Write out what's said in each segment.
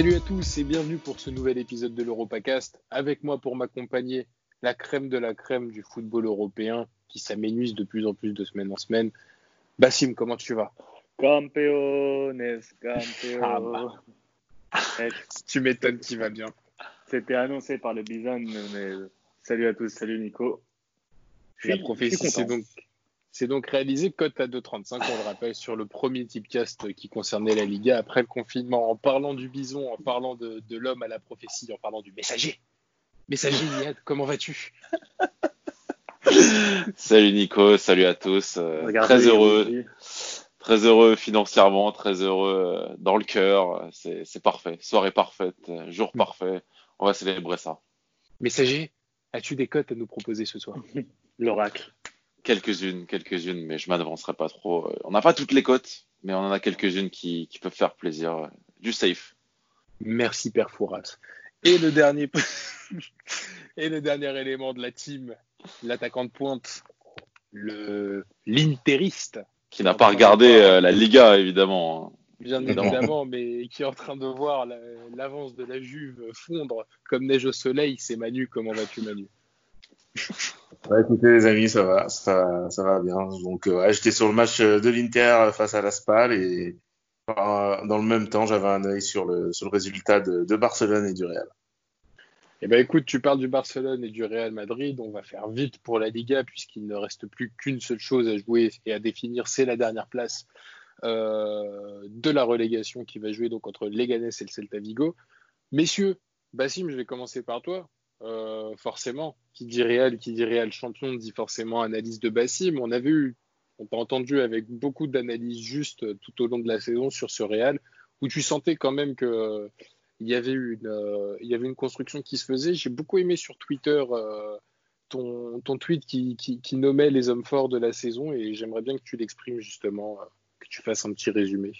Salut à tous et bienvenue pour ce nouvel épisode de l'EuropaCast. Avec moi pour m'accompagner, la crème de la crème du football européen qui s'aménuise de plus en plus de semaine en semaine. Bassim, comment tu vas? Campeones, campeones. Ah bah. Tu m'étonnes qu'il va bien. C'était annoncé par le Bizan, mais salut à tous, salut Nico. Je La suis- je prophétie, donc, c'est donc réalisé cote à 2,35, on le rappelle, sur le premier typecast qui concernait la Liga après le confinement. En parlant du bison, en parlant de, de l'homme à la prophétie, en parlant du messager. Messager, Niad, comment vas-tu? Salut Nico, salut à tous. Euh, Regardez, très heureux, très heureux financièrement, très heureux euh, dans le cœur. C'est parfait. Soirée parfaite, euh, jour parfait. On va célébrer ça. Messager, as-tu des cotes à nous proposer ce soir? L'oracle. Quelques-unes, quelques-unes, mais je m'avancerai pas trop. Euh, On n'a pas toutes les cotes, mais on en a quelques-unes qui, qui peuvent faire plaisir. Euh, Du safe. Merci Père Fouras. Et le dernier et le dernier élément de la team, l'attaquant de pointe, le l'interiste, Qui n'a pas regardé euh, la Liga, évidemment. hein. bien Évidemment. mais qui est en train de voir la- l'avance de la Juve fondre comme neige au soleil, c'est Manu. Comment vas-tu Manu? Écoutez les amis, ça va, ça, va bien. Donc euh, j'étais sur le match euh, de l'Inter face à la Spal et euh, dans le même temps j'avais un œil sur le résultat de, Barcelone et du Real. Eh ben écoute, tu parles du Barcelone et du Real Madrid, on va faire vite pour la Liga puisqu'il ne reste plus qu'une seule chose à jouer et à définir, c'est la dernière place euh, de la relégation qui va jouer donc entre Leganés et le Celta Vigo. Messieurs, Bassim, je vais commencer par toi. Euh, forcément, qui dit Real, qui dit Real champion, dit forcément analyse de Bassim. On avait eu, on t'a entendu avec beaucoup d'analyses justes tout au long de la saison sur ce Real, où tu sentais quand même que il y avait une, euh, y avait une construction qui se faisait. J'ai beaucoup aimé sur Twitter euh, ton, tweet qui, nommait les hommes forts de la saison et j'aimerais bien que tu l'exprimes justement, que tu fasses un petit résumé.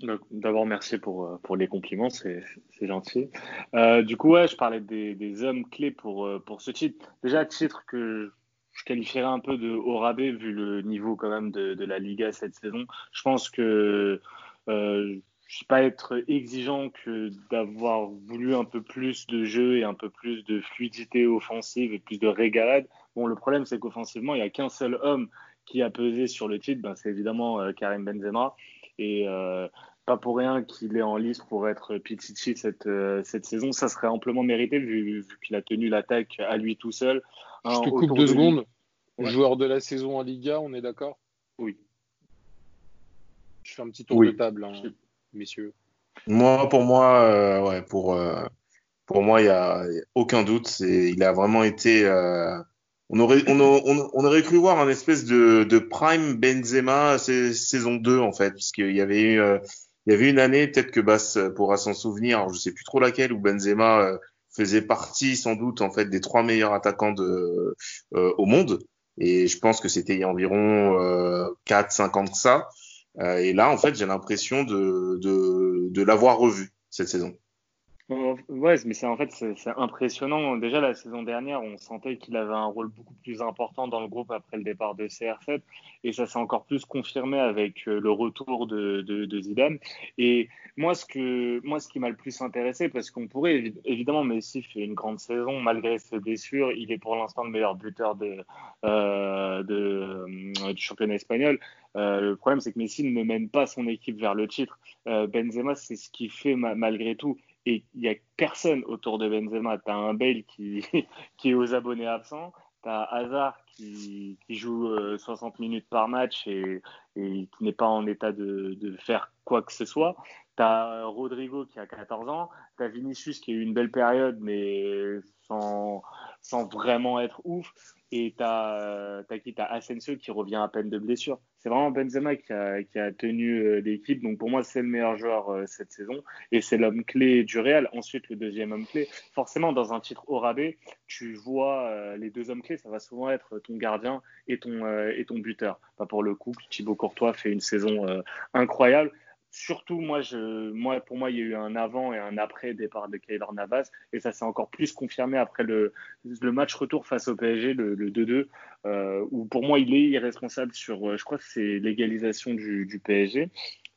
D'abord, merci pour, euh, pour les compliments, c'est gentil. Euh, du coup, ouais, je parlais des, hommes clés pour, euh, pour ce titre. Déjà, titre que je qualifierais un peu de haut rabais vu le niveau quand même de, la Liga cette saison. Je pense que je ne vais pas être exigeant que d'avoir voulu un peu plus de jeu et un peu plus de fluidité offensive et plus de régalade. Bon, le problème, c'est qu'offensivement, il n'y a qu'un seul homme qui a pesé sur le titre, ben, c'est évidemment Karim Benzema. Et euh, pas pour rien qu'il est en lice pour être Pichichi cette, euh, cette saison. Ça serait amplement mérité vu, vu qu'il a tenu l'attaque à lui tout seul. Je te coupe deux de secondes. Ouais. Joueur de la saison en Liga, on est d'accord? Oui. Je fais un petit tour Oui. de table, hein, messieurs. Moi pour moi euh, ouais pour euh, pour moi il y a, aucun doute, il a vraiment été euh, on aurait on, aurait cru voir un espèce de de prime Benzema saison 2 en fait puisqu'il y avait eu euh, il y avait une année peut-être que Bass pourra s'en souvenir, je sais plus trop laquelle où Benzema euh, faisait partie sans doute en fait des trois meilleurs attaquants euh, au monde et je pense que c'était il y a environ euh, 4 5 ans que ça. Euh, et là en fait, j'ai l'impression de de de l'avoir revu cette saison. Euh, Ouais, mais c'est en fait c'est impressionnant. Déjà la saison dernière, on sentait qu'il avait un rôle beaucoup plus important dans le groupe après le départ de CR7, et ça s'est encore plus confirmé avec euh, le retour de, Zidane. Et moi, ce que moi, ce qui m'a le plus intéressé, parce qu'on pourrait évi- évidemment Messi fait une grande saison malgré ses blessures, il est pour l'instant le meilleur buteur euh, euh, du championnat espagnol. Le problème, c'est que Messi ne mène pas son équipe vers le titre. Benzema, c'est ce qu'il fait ma- malgré tout et il n'y a personne autour de Benzema. Tu as un Bale qui, qui est aux abonnés absents, tu as Hazard qui, qui joue euh, 60 minutes par match et, et qui n'est pas en état de, de faire quoi que ce soit. Tu as Rodrigo qui a 14 ans, tu as Vinicius qui a eu une belle période mais sans, sans vraiment être ouf. Et tu as, qui? T'as Asensio qui revient à peine de blessure. C'est vraiment Benzema qui a, tenu euh, l'équipe. Donc pour moi, c'est le meilleur joueur euh, cette saison et c'est l'homme clé du Real. Ensuite, le deuxième homme clé. Forcément, dans un titre au rabais, tu vois euh, les deux hommes clés, ça va souvent être ton gardien et ton, euh, et ton buteur. Enfin, pour le coup, Thibaut Courtois fait une saison euh, incroyable. Surtout, moi, pour moi, il y a eu un avant et un après départ de Keylor Navas, et ça s'est encore plus confirmé après le, match retour face au PSG, le, le 2-2, euh, où pour moi, il est irresponsable sur, euh, je crois que c'est l'égalisation du, PSG.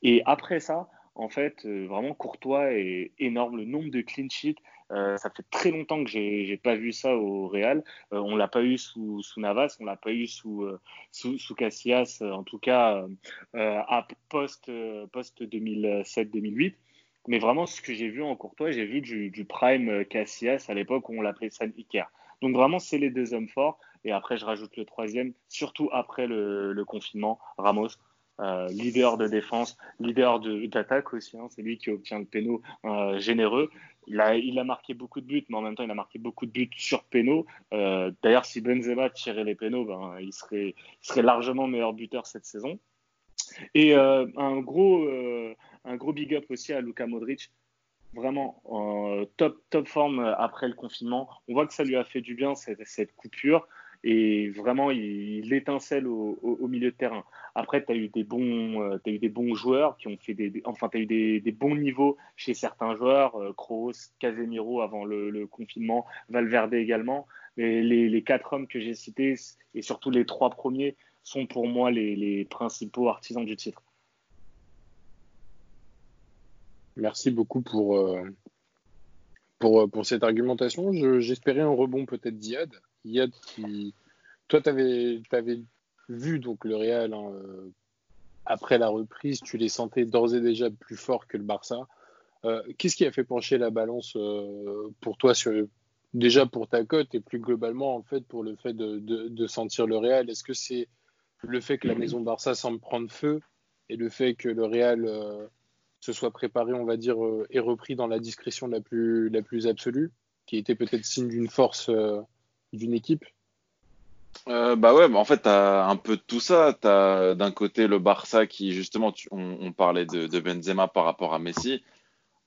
Et après ça, en fait, vraiment Courtois est énorme. Le nombre de clean sheets, ça fait très longtemps que j'ai pas vu ça au Real. on l'a pas eu sous, sous Navas, on l'a pas eu sous, sous, sous Casillas, en tout cas à post, post 2007-2008. Mais vraiment, ce que j'ai vu en Courtois, j'ai vu du, du, prime Casillas à l'époque où on l'appelait San Iker. Donc vraiment, c'est les deux hommes forts. Et après, je rajoute le troisième, surtout après le, confinement, Ramos. Euh, leader de défense, leader d'attaque aussi. Hein, c'est lui qui obtient le péno euh, généreux. Il a, marqué beaucoup de buts, mais en même temps, il a marqué beaucoup de buts sur péno. Euh, d'ailleurs, si Benzema tirait les pénaux, ben, il, serait, largement meilleur buteur cette saison. Et un, gros, un gros big up aussi à Luka Modric vraiment top, top forme après le confinement. On voit que ça lui a fait du bien cette coupure et vraiment il, étincelle au, milieu de terrain. Après, tu as eu des bons, euh, eu des bons joueurs qui ont fait des, enfin tu as eu des, bons niveaux chez certains joueurs, euh, Kroos, Casemiro avant le, confinement, Valverde également. Mais les, quatre hommes que j'ai cités et surtout les trois premiers sont pour moi les, les principaux artisans du titre. Merci beaucoup pour, euh, pour, euh, pour cette argumentation. J'espérais un rebond peut-être d'Iad. Iad qui. Toi, tu avais, vu donc le Real hein, euh, après la reprise, tu les sentais d'ores et déjà plus forts que le Barça. Qu'est-ce qui a fait pencher la balance pour toi sur, déjà pour ta cote et plus globalement en fait pour le fait de, sentir le Real? Est-ce que c'est le fait que la maison Barça semble prendre feu et le fait que le Real se soit préparé, on va dire, euh, et repris dans la discrétion la plus, la plus absolue, qui était peut-être signe d'une force euh, d'une équipe euh, bah ouais, bah en fait, tu as un peu de tout ça. Tu d'un côté le Barça qui, justement, on, parlait de, de, Benzema par rapport à Messi.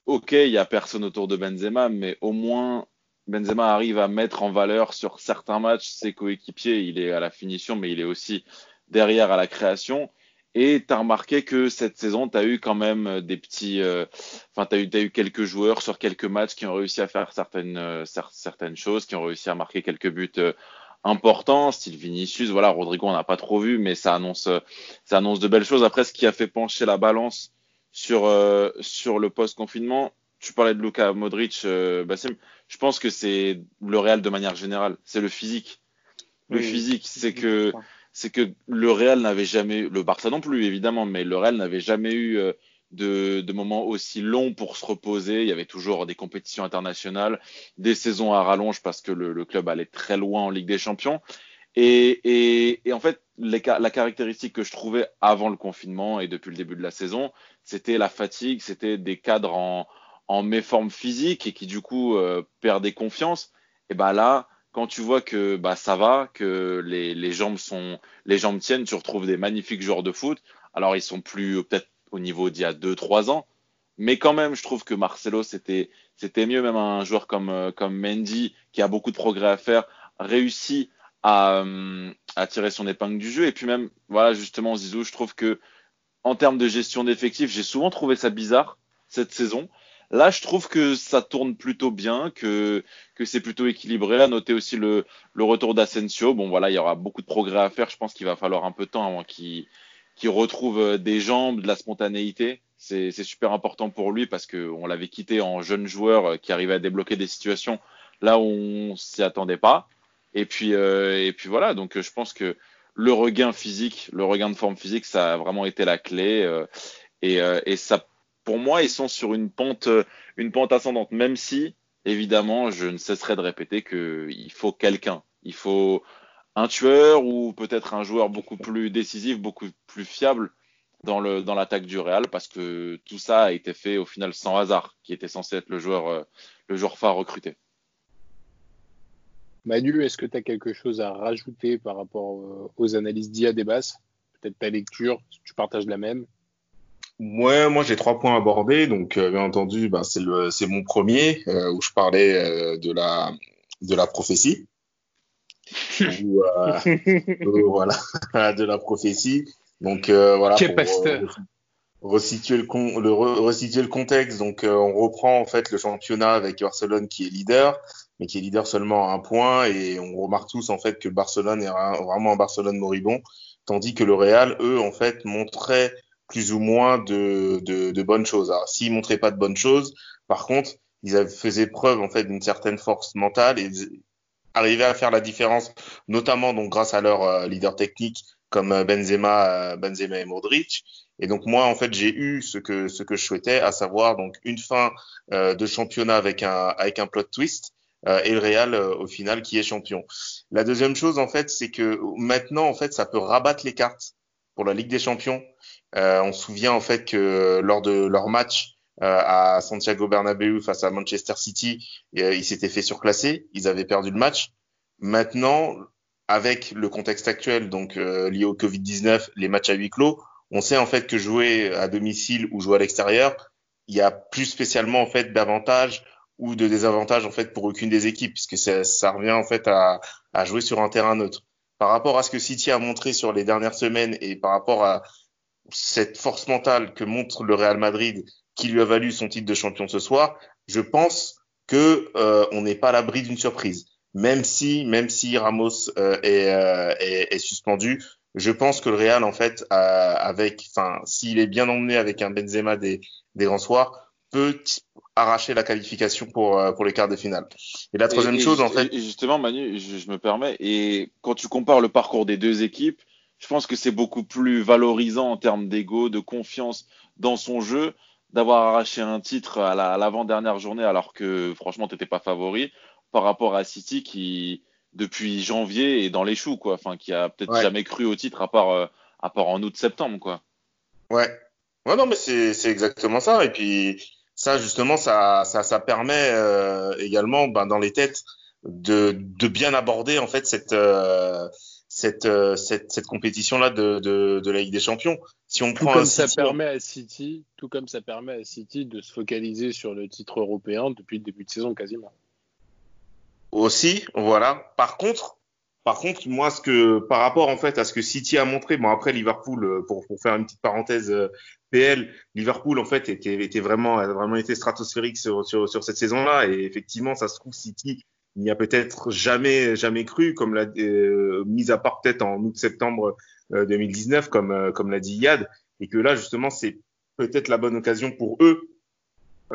Ok, il n'y a personne autour de Benzema, mais au moins, Benzema arrive à mettre en valeur sur certains matchs ses coéquipiers. Il est à la finition, mais il est aussi derrière à la création. Et tu as remarqué que cette saison, tu as eu quand même euh, des petits. Euh, enfin, tu as, eu, as eu quelques joueurs sur quelques matchs qui ont réussi à faire certaines, euh, certaines choses, qui ont réussi à marquer quelques buts importants, style Vinicius. Voilà, Rodrigo, on n'a pas trop vu, mais ça annonce, ça annonce de belles choses. Après, ce qui a fait pencher la balance sur, sur le post-confinement, tu parlais de Luka Modric, Bassim. Je pense que c'est le Real de manière générale. C'est le physique. Le physique, c'est que c'est que le Real n'avait jamais, le Barça non plus évidemment, mais le Real n'avait jamais eu euh, de, de, moments aussi longs pour se reposer. Il y avait toujours des compétitions internationales, des saisons à rallonge parce que le, le club allait très loin en Ligue des Champions. Et, et, et en fait, les, la caractéristique que je trouvais avant le confinement et depuis le début de la saison, c'était la fatigue, c'était des cadres en, en méforme physique et qui du coup euh, perdaient confiance. Et ben là, quand tu vois que bah, ça va, que les, les, jambes sont, les jambes tiennent, tu retrouves des magnifiques joueurs de foot. Alors ils sont plus peut-être au niveau d'il y a 2-3 ans, mais quand même, je trouve que Marcelo c'était c'était mieux. Même un joueur comme euh, comme Mendy qui a beaucoup de progrès à faire réussit à, euh, à tirer son épingle du jeu. Et puis même voilà justement Zizou, je trouve que en termes de gestion d'effectifs, j'ai souvent trouvé ça bizarre cette saison. Là, je trouve que ça tourne plutôt bien, que, que c'est plutôt équilibré. Là, notez aussi le, le retour d'Asensio. Bon, voilà, il y aura beaucoup de progrès à faire. Je pense qu'il va falloir un peu de temps avant qu'il retrouve euh, des jambes, de la spontanéité. C'est super important pour lui parce qu'on l'avait quitté en jeune joueur euh, qui arrivait à débloquer des situations là où on s'y attendait pas. Et puis, euh, et puis voilà, donc je pense que le regain physique, le regain de forme physique, ça a vraiment été la clé. Euh, et, euh, et ça pour moi, ils sont sur une pente, euh, une pente ascendante, même si, évidemment, je ne cesserai de répéter qu'il faut quelqu'un. Il faut un tueur ou peut-être un joueur beaucoup plus décisif, beaucoup plus fiable dans le dans l'attaque du Real parce que tout ça a été fait au final sans hasard qui était censé être le joueur euh, le joueur phare recruté. Manu, est-ce que tu as quelque chose à rajouter par rapport euh, aux analyses d'IA des basses Peut-être ta lecture, si tu partages la même Ouais, moi j'ai trois points à aborder. Donc euh, bien entendu, ben, c'est le c'est mon premier euh, où je parlais euh, de la de la prophétie. où, voilà, de la prophétie. Donc voilà. Pour, resituer le, con, le resituer le contexte. Donc on reprend en fait le championnat avec Barcelone qui est leader, mais qui est leader seulement à un point et on remarque tous en fait que Barcelone est vraiment un Barcelone moribond, tandis que le Real, eux en fait montraient plus ou moins de, de, de bonnes choses. Alors, s'ils montraient pas de bonnes choses, par contre, ils faisaient preuve en fait d'une certaine force mentale et arrivaient à faire la différence, notamment donc grâce à leur euh, leader technique comme euh, Benzema, euh, Benzema et Modric. Et donc moi en fait j'ai eu ce que ce que je souhaitais, à savoir donc une fin de championnat avec un avec un plot twist et le Real au final qui est champion. La deuxième chose en fait c'est que maintenant en fait ça peut rabattre les cartes pour la Ligue des Champions. On se souvient en fait que lors de leur match euh, à Santiago Bernabéu face à Manchester City, euh, ils s'étaient fait surclasser, ils avaient perdu le match. Maintenant, avec le contexte actuel, donc euh, lié au Covid-19, les matchs à huis clos, on sait en fait que jouer à domicile ou jouer à l'extérieur, il y a plus spécialement en fait d'avantages ou de désavantages en fait pour aucune des équipes, puisque ça, ça revient en fait à, à, jouer sur un terrain neutre. Par rapport à ce que City a montré sur les dernières semaines et par rapport à cette force mentale que montre le Real Madrid qui lui a valu son titre de champion ce soir, je pense que euh, on n'est pas à l'abri d'une surprise. Même si, même si Ramos euh, est, euh, est, est, suspendu, je pense que le Real, en fait, avec, enfin, s'il est bien emmené avec un Benzema des, des grands soirs, peut arracher la qualification pour, pour les quarts de finale. Et la troisième chose, en fait. Et justement, Manu, je, je, me permets, et quand tu compares le parcours des deux équipes, je pense que c'est beaucoup plus valorisant en termes d'ego, de confiance dans son jeu d'avoir arraché un titre à l'avant-dernière journée alors que franchement t'étais pas favori par rapport à City qui depuis janvier est dans les choux quoi, enfin qui a peut-être jamais cru au titre à part euh, à part en août-septembre quoi. Ouais. Ouais non mais c'est c'est exactement ça et puis ça justement ça ça ça permet euh, également ben, dans les têtes de de bien aborder en fait cette euh, cette, euh, cette, cette compétition-là de, de, de, la Ligue des Champions. Si on tout prend comme ça permet à City, tout comme ça permet à City de se focaliser sur le titre européen depuis le début de saison quasiment. Aussi, voilà. Par contre, par contre, moi, ce que par rapport en fait à ce que City a montré, bon après Liverpool, euh, pour, pour faire une petite parenthèse euh, PL, Liverpool en fait était, était vraiment a vraiment été stratosphérique sur, sur, sur cette saison-là et effectivement, ça se trouve City n'y a peut-être jamais jamais cru, comme l'a euh, mis à part peut-être en août-septembre 2019, euh, comme euh, comme l'a dit Yad, et que là justement c'est peut-être la bonne occasion pour eux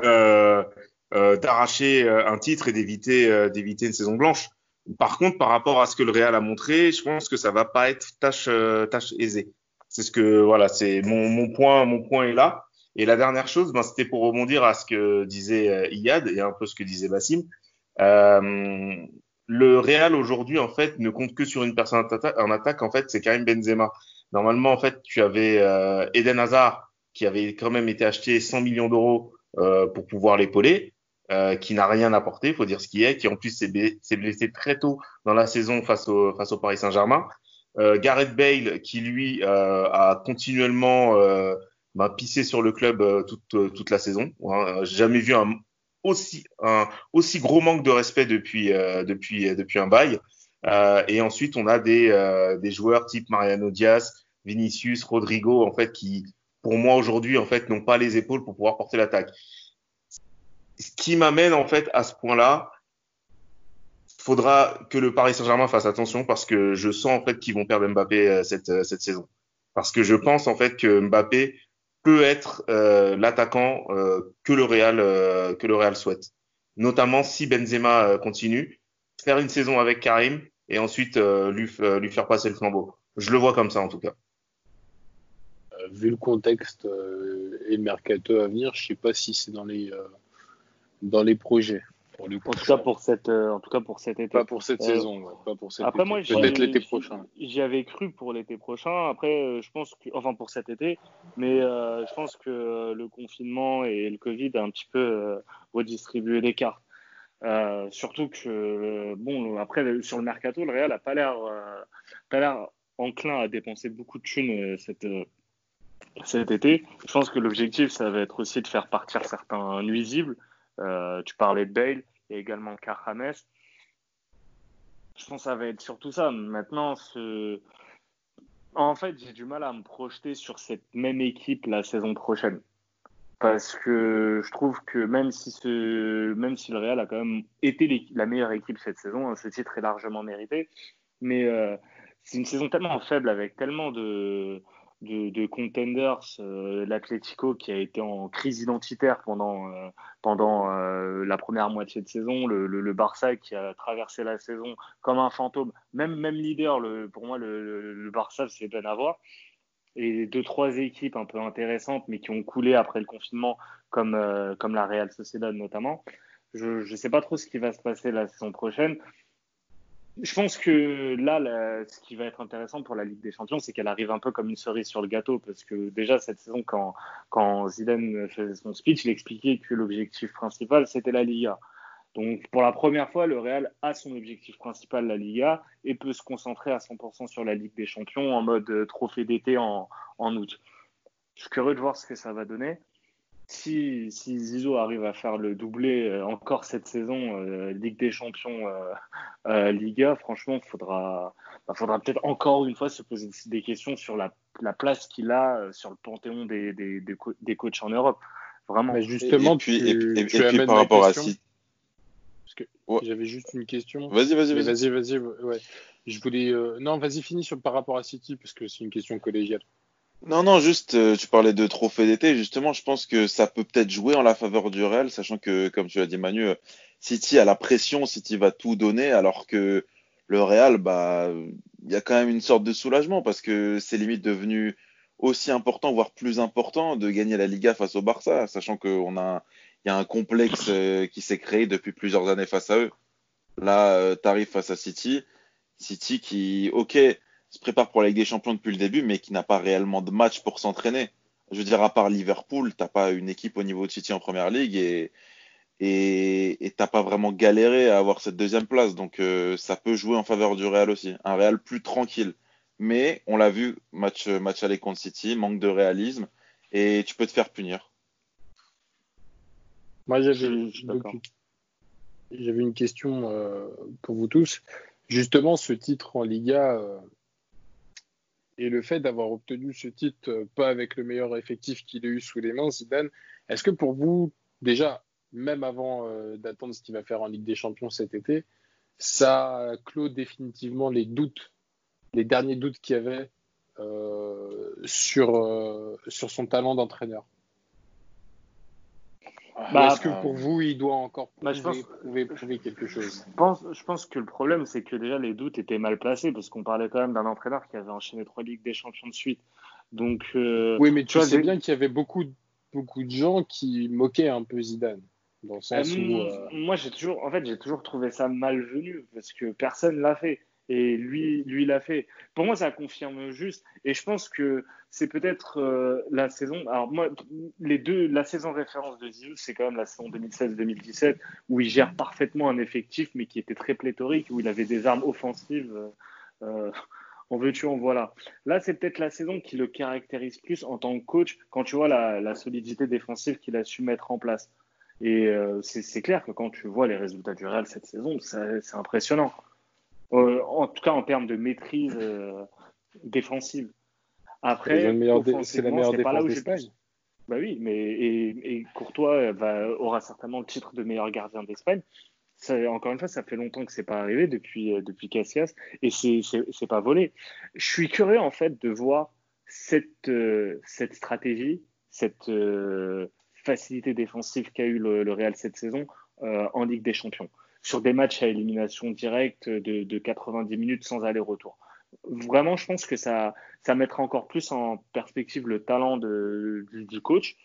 euh, d'arracher un titre et d'éviter d'éviter une saison blanche. Par contre, par rapport à ce que le Real a montré, je pense que ça va pas être tâche tâche aisée. C'est ce que voilà, c'est mon, mon point mon point est là. Et la dernière chose, ben, c'était pour rebondir à ce que disait Iyad et un peu ce que disait Bassim. Euh, le Real aujourd'hui en fait ne compte que sur une personne en attaque. En fait, c'est Karim Benzema. Normalement, en fait, tu avais euh, Eden Hazard qui avait quand même été acheté 100 millions d'euros euh, pour pouvoir l'épauler, euh, qui n'a rien apporté, faut dire ce qui est, qui en plus s'est blessé, très tôt dans la saison face au face au Paris Saint-Germain. Euh, Gareth Bale qui lui a continuellement bah, pissé sur le club toute toute la saison. Hein, jamais vu un aussi un aussi gros manque de respect depuis euh, depuis euh, depuis un bail. Euh, et ensuite, on a des des joueurs type Mariano Diaz, Vinicius, Rodrigo, en fait, qui pour moi aujourd'hui en fait n'ont pas les épaules pour pouvoir porter l'attaque. Ce qui m'amène en fait à ce point-là, faudra que le Paris Saint-Germain fasse attention parce que je sens en fait qu'ils vont perdre Mbappé cette cette saison. Parce que je pense en fait que Mbappé peut être euh, l'attaquant euh, que le Real euh, que le Real souhaite. Notamment si Benzema continue, faire une saison avec Karim et ensuite lui, lui faire passer le flambeau. Je le vois comme ça en tout cas. vu le contexte et le mercato à venir, je sais pas si c'est dans les dans les projets. Pour en tout cas pour cette, euh, en tout cas pour cet été. Pas pour cette euh, saison, ouais. pas pour cet après été. moi, peut-être l'été prochain. J'y avais cru pour l'été prochain. Après, euh, je pense que, enfin pour cet été, mais euh, je pense que le confinement et le Covid a un petit peu redistribué les cartes. surtout que bon, après sur le mercato, le Real a pas l'air, pas l'air enclin à dépenser beaucoup de thunes cette cet été. Je pense que l'objectif, ça va être aussi de faire partir certains nuisibles. Euh, tu parlais de Bale et également Carhames. Je pense que ça va être surtout ça. Maintenant, en fait, j'ai du mal à me projeter sur cette même équipe la saison prochaine. Parce que je trouve que même si, ce... même si le Real a quand même été la meilleure équipe cette saison, hein, ce titre est largement mérité. Mais euh, c'est une saison tellement faible avec tellement de, de, contenders, euh, l'Atlético qui a été en crise identitaire pendant, euh, pendant euh, la première moitié de saison, le, Barça qui a traversé la saison comme un fantôme, même, même leader, le, pour moi le, Barça c'est bien à voir, et deux, trois équipes un peu intéressantes mais qui ont coulé après le confinement comme, comme la Real Sociedad notamment. Je ne sais pas trop ce qui va se passer la saison prochaine. Je pense que là, ce qui va être intéressant pour la Ligue des Champions, c'est qu'elle arrive un peu comme une cerise sur le gâteau, parce que déjà cette saison, quand, quand Zidane faisait son speech, il expliquait que l'objectif principal, c'était la Liga. Donc pour la première fois, le Real a son objectif principal, la Liga, et peut se concentrer à 100% sur la Ligue des Champions en mode euh, trophée d'été en, en août. Je suis curieux de voir ce que ça va donner si, si Zizou arrive à faire le doublé euh, encore cette saison, euh, Ligue des Champions, euh, Liga, franchement, faudra, bah, faudra peut-être encore une fois se poser des questions sur la, la place qu'il a sur le panthéon des, des, des, coachs en Europe. Vraiment. Mais justement, et, puis, et, puis par rapport à City. J'avais juste une question. Vas-y, vas-y, vas-y. Vas-y, Ouais. Je voulais. Non, vas-y, finis sur par rapport à City, parce que c'est une question collégiale. Non, non, juste, euh, tu parlais de trophée d'été. Justement, je pense que ça peut peut-être jouer en la faveur du Real, sachant que, comme tu l'as dit, Manu, euh, City a la pression, City va tout donner, alors que le Real, bah, il y a quand même une sorte de soulagement parce que c'est limite devenu aussi important, voire plus important, de gagner la Liga face au Barça, sachant qu'on a, il y a un complexe euh, qui s'est créé depuis plusieurs années face à eux. Là, tu arrives face à City, City qui, ok, se prépare pour la Ligue des Champions depuis le début, mais qui n'a pas réellement de match pour s'entraîner. Je veux dire, à part Liverpool, t'as pas une équipe au niveau de City en première ligue et et t'as pas vraiment galéré à avoir cette deuxième place. Donc euh, ça peut jouer en faveur du Real aussi. Un Real plus tranquille. Mais on l'a vu, match, match aller contre City, manque de réalisme et tu peux te faire punir. Moi j'avais j'avais une question euh, pour vous tous. Justement, ce titre en Liga, euh, et le fait d'avoir obtenu ce titre euh, pas avec le meilleur effectif qu'il a eu sous les mains, Zidane, est-ce que pour vous, déjà, même avant euh, d'attendre ce qu'il va faire en Ligue des Champions cet été, ça clôt définitivement les doutes, les derniers doutes qu'il y avait euh, sur, sur son talent d'entraîneur? Bah, Est-ce que pour vous, il doit encore bah, prouver, quelque chose? Je pense, je pense que le problème, c'est que déjà les doutes étaient mal placés parce qu'on parlait quand même d'un entraîneur qui avait enchaîné trois Ligues des Champions de suite. Donc, euh, oui, mais tu sais bien qu'il y avait beaucoup, beaucoup de gens qui moquaient un peu Zidane. Dans le sens euh, où, euh, Moi, j'ai toujours, en fait, j'ai toujours trouvé ça malvenu parce que personne l'a fait. Et lui, lui l'a fait. Pour moi, ça confirme juste. Et je pense que c'est peut-être euh, la saison. Alors moi, les deux, la saison référence de Zizou, c'est quand même la saison 2016-2017 où il gère parfaitement un effectif, mais qui était très pléthorique, où il avait des armes offensives. Euh, en veux-tu, en voilà. Là, c'est peut-être la saison qui le caractérise plus en tant que coach, quand tu vois la, solidité défensive qu'il a su mettre en place. Et euh, c'est clair que quand tu vois les résultats du Real cette saison, c'est impressionnant. Euh, en tout cas en termes de maîtrise euh, défensive. Après, c'est la meilleure, défense d'Espagne. Bah oui, mais et, Courtois va, aura certainement le titre de meilleur gardien d'Espagne. encore une fois, ça fait longtemps que c'est pas arrivé depuis euh, depuis Cassias et c'est pas volé. Je suis curieux en fait de voir cette cette stratégie, cette facilité défensive qu'a eu le, le, Real cette saison en Ligue des Champions sur des matchs à élimination directe de, 90 minutes sans aller-retour. Vraiment, je pense que ça, ça mettra encore plus en perspective le talent du, coach.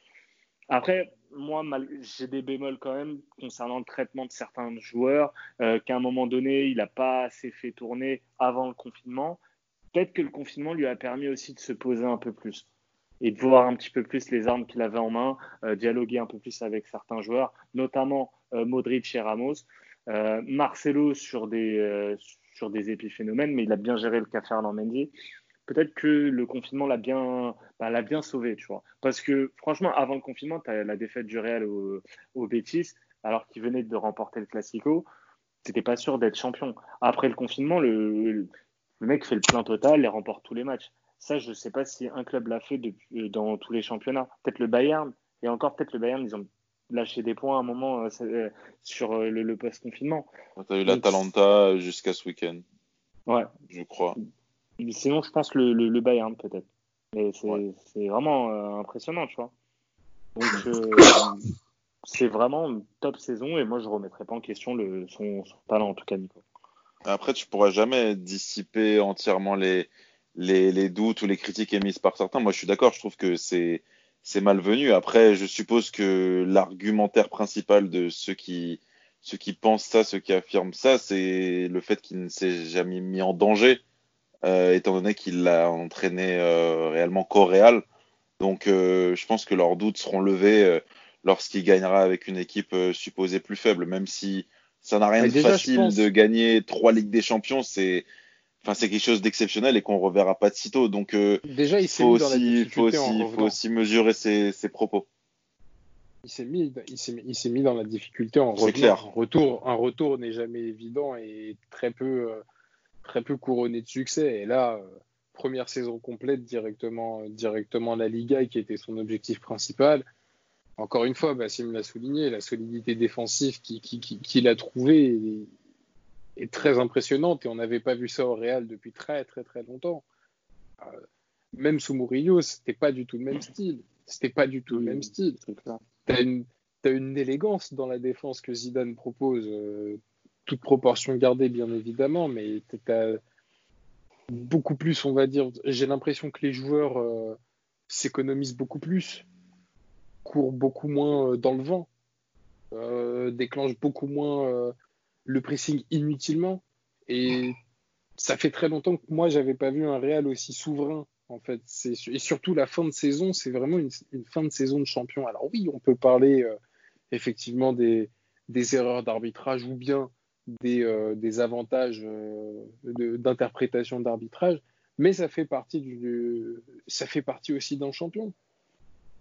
Après, moi, j'ai des bémols quand même concernant le traitement de certains joueurs, euh, qu'à un moment donné, il n'a pas assez fait tourner avant le confinement. Peut-être que le confinement lui a permis aussi de se poser un peu plus et de voir un petit peu plus les armes qu'il avait en main, euh, dialoguer un peu plus avec certains joueurs, notamment euh, Modric et Ramos. Euh, Marcelo sur des, euh, sur des épiphénomènes, mais il a bien géré le cas Fernand Mendy. Peut-être que le confinement l'a bien, bah, l'a bien sauvé, tu vois. Parce que franchement, avant le confinement, tu as la défaite du Real au, au Betis, alors qu'il venait de remporter le Classico. C'était pas sûr d'être champion. Après le confinement, le, mec fait le plein total et remporte tous les matchs. Ça, je sais pas si un club l'a fait dans tous les championnats. Peut-être le Bayern. Et encore, peut-être le Bayern, ils ont lâcher des points à un moment euh, euh, sur euh, le, post-confinement. Tu as eu l'Atalanta jusqu'à ce week-end. Ouais. Je crois. Sinon, je pense le, le, Bayern peut-être. Et c'est vraiment impressionnant, tu vois. Donc, c'est vraiment une top saison et moi, je ne remettrai pas en question le, son, talent, en tout cas, Nico. Après, tu pourras jamais dissiper entièrement les, les, les, doutes ou les critiques émises par certains. Moi, je suis d'accord, je trouve que c'est c'est malvenu. Après, je suppose que l'argumentaire principal de ceux qui ceux qui pensent ça, ceux qui affirment ça, c'est le fait qu'il ne s'est jamais mis en danger, euh, étant donné qu'il l'a entraîné euh, réellement coréal. Donc, euh, je pense que leurs doutes seront levés euh, lorsqu'il gagnera avec une équipe euh, supposée plus faible, même si ça n'a rien de facile de gagner trois Ligues des Champions. C'est enfin c'est quelque chose d'exceptionnel et qu'on reverra pas de sitôt. Donc déjà il faut aussi, faut aussi, faut aussi mesurer ses, ses propos. Il s'est mis, il s'est mis dans la difficulté en revenant. Clair. Un retour, un retour n'est jamais évident et très peu, très peu couronné de succès. Et là, première saison complète directement, directement la Liga, qui était son objectif principal. Encore une fois, Bassim l'a souligné, la solidité défensive qu'il qui, qui, a trouvée est, très impressionnante et on n'avait pas vu ça au Real depuis très très très longtemps. Euh, même sous Murillo, c'était pas du tout le même style. C'était pas du tout le même style. Tu as une, une élégance dans la défense que Zidane propose, euh, toute proportion gardée bien évidemment, mais tu as beaucoup plus, on va dire. J'ai l'impression que les joueurs euh, s'économisent beaucoup plus, courent beaucoup moins euh, dans le vent, déclenchent beaucoup moins le pressing inutilement. Et ça fait très longtemps que moi, j'avais pas vu un Real aussi souverain. En fait, et surtout la fin de saison, c'est vraiment une, fin de saison de champion. Alors oui, on peut parler effectivement des, des erreurs d'arbitrage ou bien des, euh, des avantages euh, d'interprétation d'arbitrage, mais ça fait partie du, ça fait partie aussi d'un champion.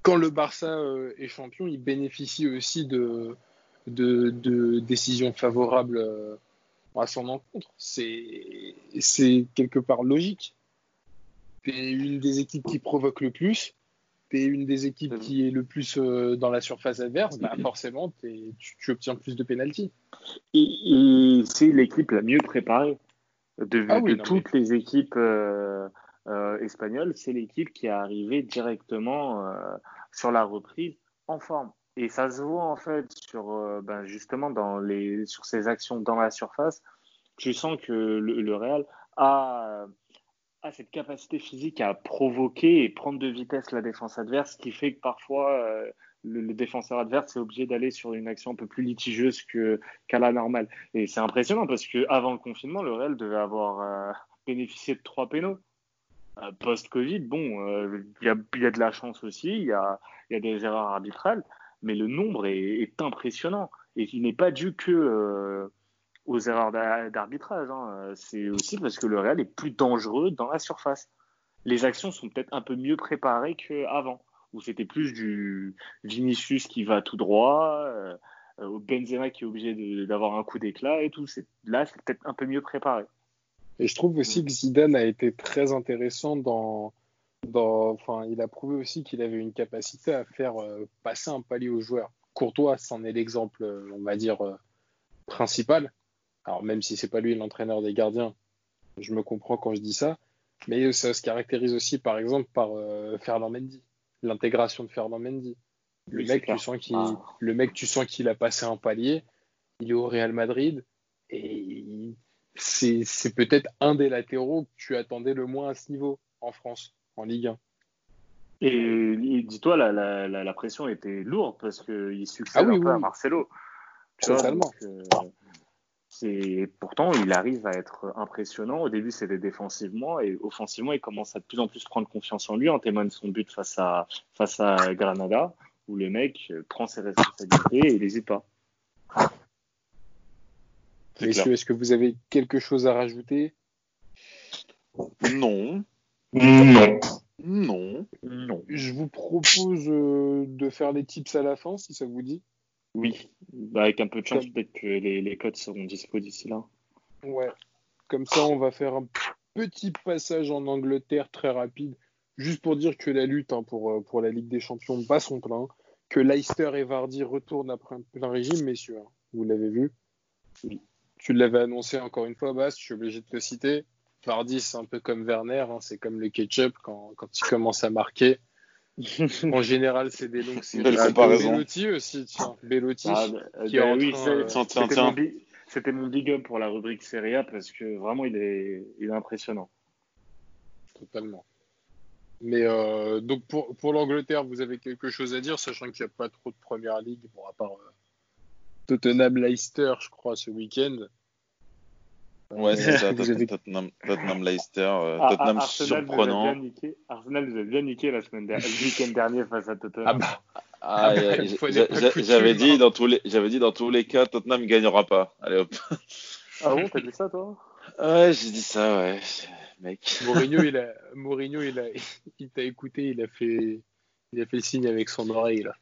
Quand le Barça euh, est champion, il bénéficie aussi de, de, de décisions favorables à son encontre. C'est quelque part logique. C'est une des équipes qui provoque le plus tu es une des équipes qui est le plus euh, dans la surface adverse, bah forcément, tu, tu, obtiens plus de pénalty. Et, c'est l'équipe la mieux préparée de, ah toutes les équipes euh, euh, espagnoles. C'est l'équipe qui est arrivée directement sur la reprise en forme. Et ça se voit en fait sur ben justement dans les sur ces actions dans la surface. Tu sens que le, le Real a a cette capacité physique à provoquer et prendre de vitesse la défense adverse, qui fait que parfois euh, le, défenseur adverse est obligé d'aller sur une action un peu plus litigieuse qu'à la normale. Et c'est impressionnant parce qu'avant le confinement, le Real devait avoir euh, bénéficié de trois pénaux. Euh, post-Covid, bon, il y, a, y, a, de la chance aussi, il y a, y a, des erreurs arbitrales, mais le nombre est, est impressionnant. Et il n'est pas dû que aux erreurs d'arbitrage. Hein. C'est aussi parce que le Real est plus dangereux dans la surface. Les actions sont peut-être un peu mieux préparées qu'avant, où c'était plus du Vinicius qui va tout droit, euh, Benzema qui est obligé d'avoir un coup d'éclat et tout. Là, c'est peut-être un peu mieux préparé. Et je trouve aussi que Zidane a été très intéressant dans, dans, enfin, il a prouvé aussi qu'il avait une capacité à faire euh, passer un palier aux joueurs. Courtois, c'en est l'exemple, euh, on va dire, euh, principal. Alors même si c'est pas lui l'entraîneur des gardiens, je me comprends quand je dis ça, mais ça se caractérise aussi par exemple par euh, Fernand Mendy, l'intégration de Fernand Mendy. Le, mec, tu sens qu'il, ah. le mec, tu sens qu'il a passé un palier, il est au Real Madrid et c'est, peut-être un des latéraux que tu attendais le moins à ce niveau en France, en Ligue 1. Et, dis-toi, la, la, la, pression était lourde parce qu'il succède ah un peu à Marcelo. Totalement. Euh, c'est pourtant il arrive à être impressionnant. Au début, c'était défensivement et offensivement, il commence à de plus en plus prendre confiance en lui. En témoigne son but face à face à Granada, où le mec prend ses responsabilités et il n'hésite pas. Messieurs, est-ce que vous avez quelque chose à rajouter? Non. Non. Non. Non. Je vous propose euh, de faire les tips à la fin, si ça vous dit. Oui, bah, avec un peu de chance, peut-être que les, les codes seront dispo d'ici là. Ouais, comme ça, on va faire un petit passage en Angleterre très rapide, juste pour dire que la lutte hein, pour, euh, pour la Ligue des Champions bat son plein, que Leicester et Vardy retournent après un plein régime, messieurs. Hein. Vous l'avez vu Oui. Tu l'avais annoncé encore une fois, Bas, je suis obligé de te citer. Vardy, c'est un peu comme Werner, hein, c'est comme le ketchup quand, quand il commence à marquer. en général, c'est des longues séries. Belle comparaison. Bellotti aussi, tiens. Bellotti. Ah, bah, qui est en oui, train, c'est- euh, Tiens, tiens, c'était mon, big- c'était mon big up pour la rubrique Serie A parce que vraiment il est, il est impressionnant. Totalement. Mais euh, donc pour, pour l'Angleterre, vous avez quelque chose à dire, sachant qu'il n'y a pas trop de première ligue, bon, à part euh, Tottenham Leicester, je crois, ce week-end. Ouais, c'est ça, Tottenham, Tottenham Leicester, euh, Ah, Tottenham ah, Arsenal nous a surprenant. bien niqué. Arsenal nous a bien niqué la semaine dernière, le week-end dernier face à Tottenham. Ah bah, Ah, Ah bah, j'avais dit hein. dans tous les, j'avais dit dans tous les cas, Tottenham gagnera pas. Allez hop. Ah bon, t'as dit ça toi? Ouais, j'ai dit ça, ouais, mec. Mourinho, il a, Mourinho, il a, il t'a écouté, il a fait, il a fait le signe avec son oreille là.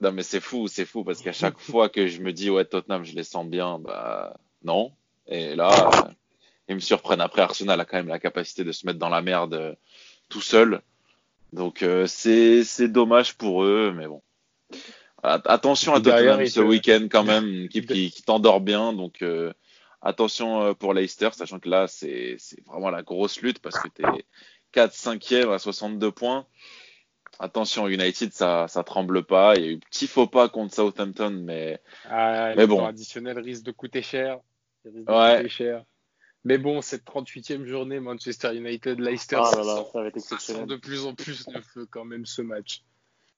Non, mais c'est fou, c'est fou parce qu'à chaque fois que je me dis ouais Tottenham, je les sens bien, bah non. Et là, euh, ils me surprennent. Après, Arsenal a quand même la capacité de se mettre dans la merde euh, tout seul. Donc euh, c'est dommage pour eux, mais bon. At- Attention à Tottenham ce week-end quand même, une équipe qui, qui t'endort bien. Donc euh, attention pour Leicester, sachant que là c'est vraiment la grosse lutte parce que t'es 4 5e à 62 points. Attention, United, ça, ça tremble pas. Il y a eu petit faux pas contre Southampton, mais Ah, Mais bon. additionnel risque de coûter cher. Ouais. cher. Mais bon, cette 38e journée, Manchester United, Leicester, Ah ça, là là, sent, ça va être ça sent de plus en plus le feu quand même ce match.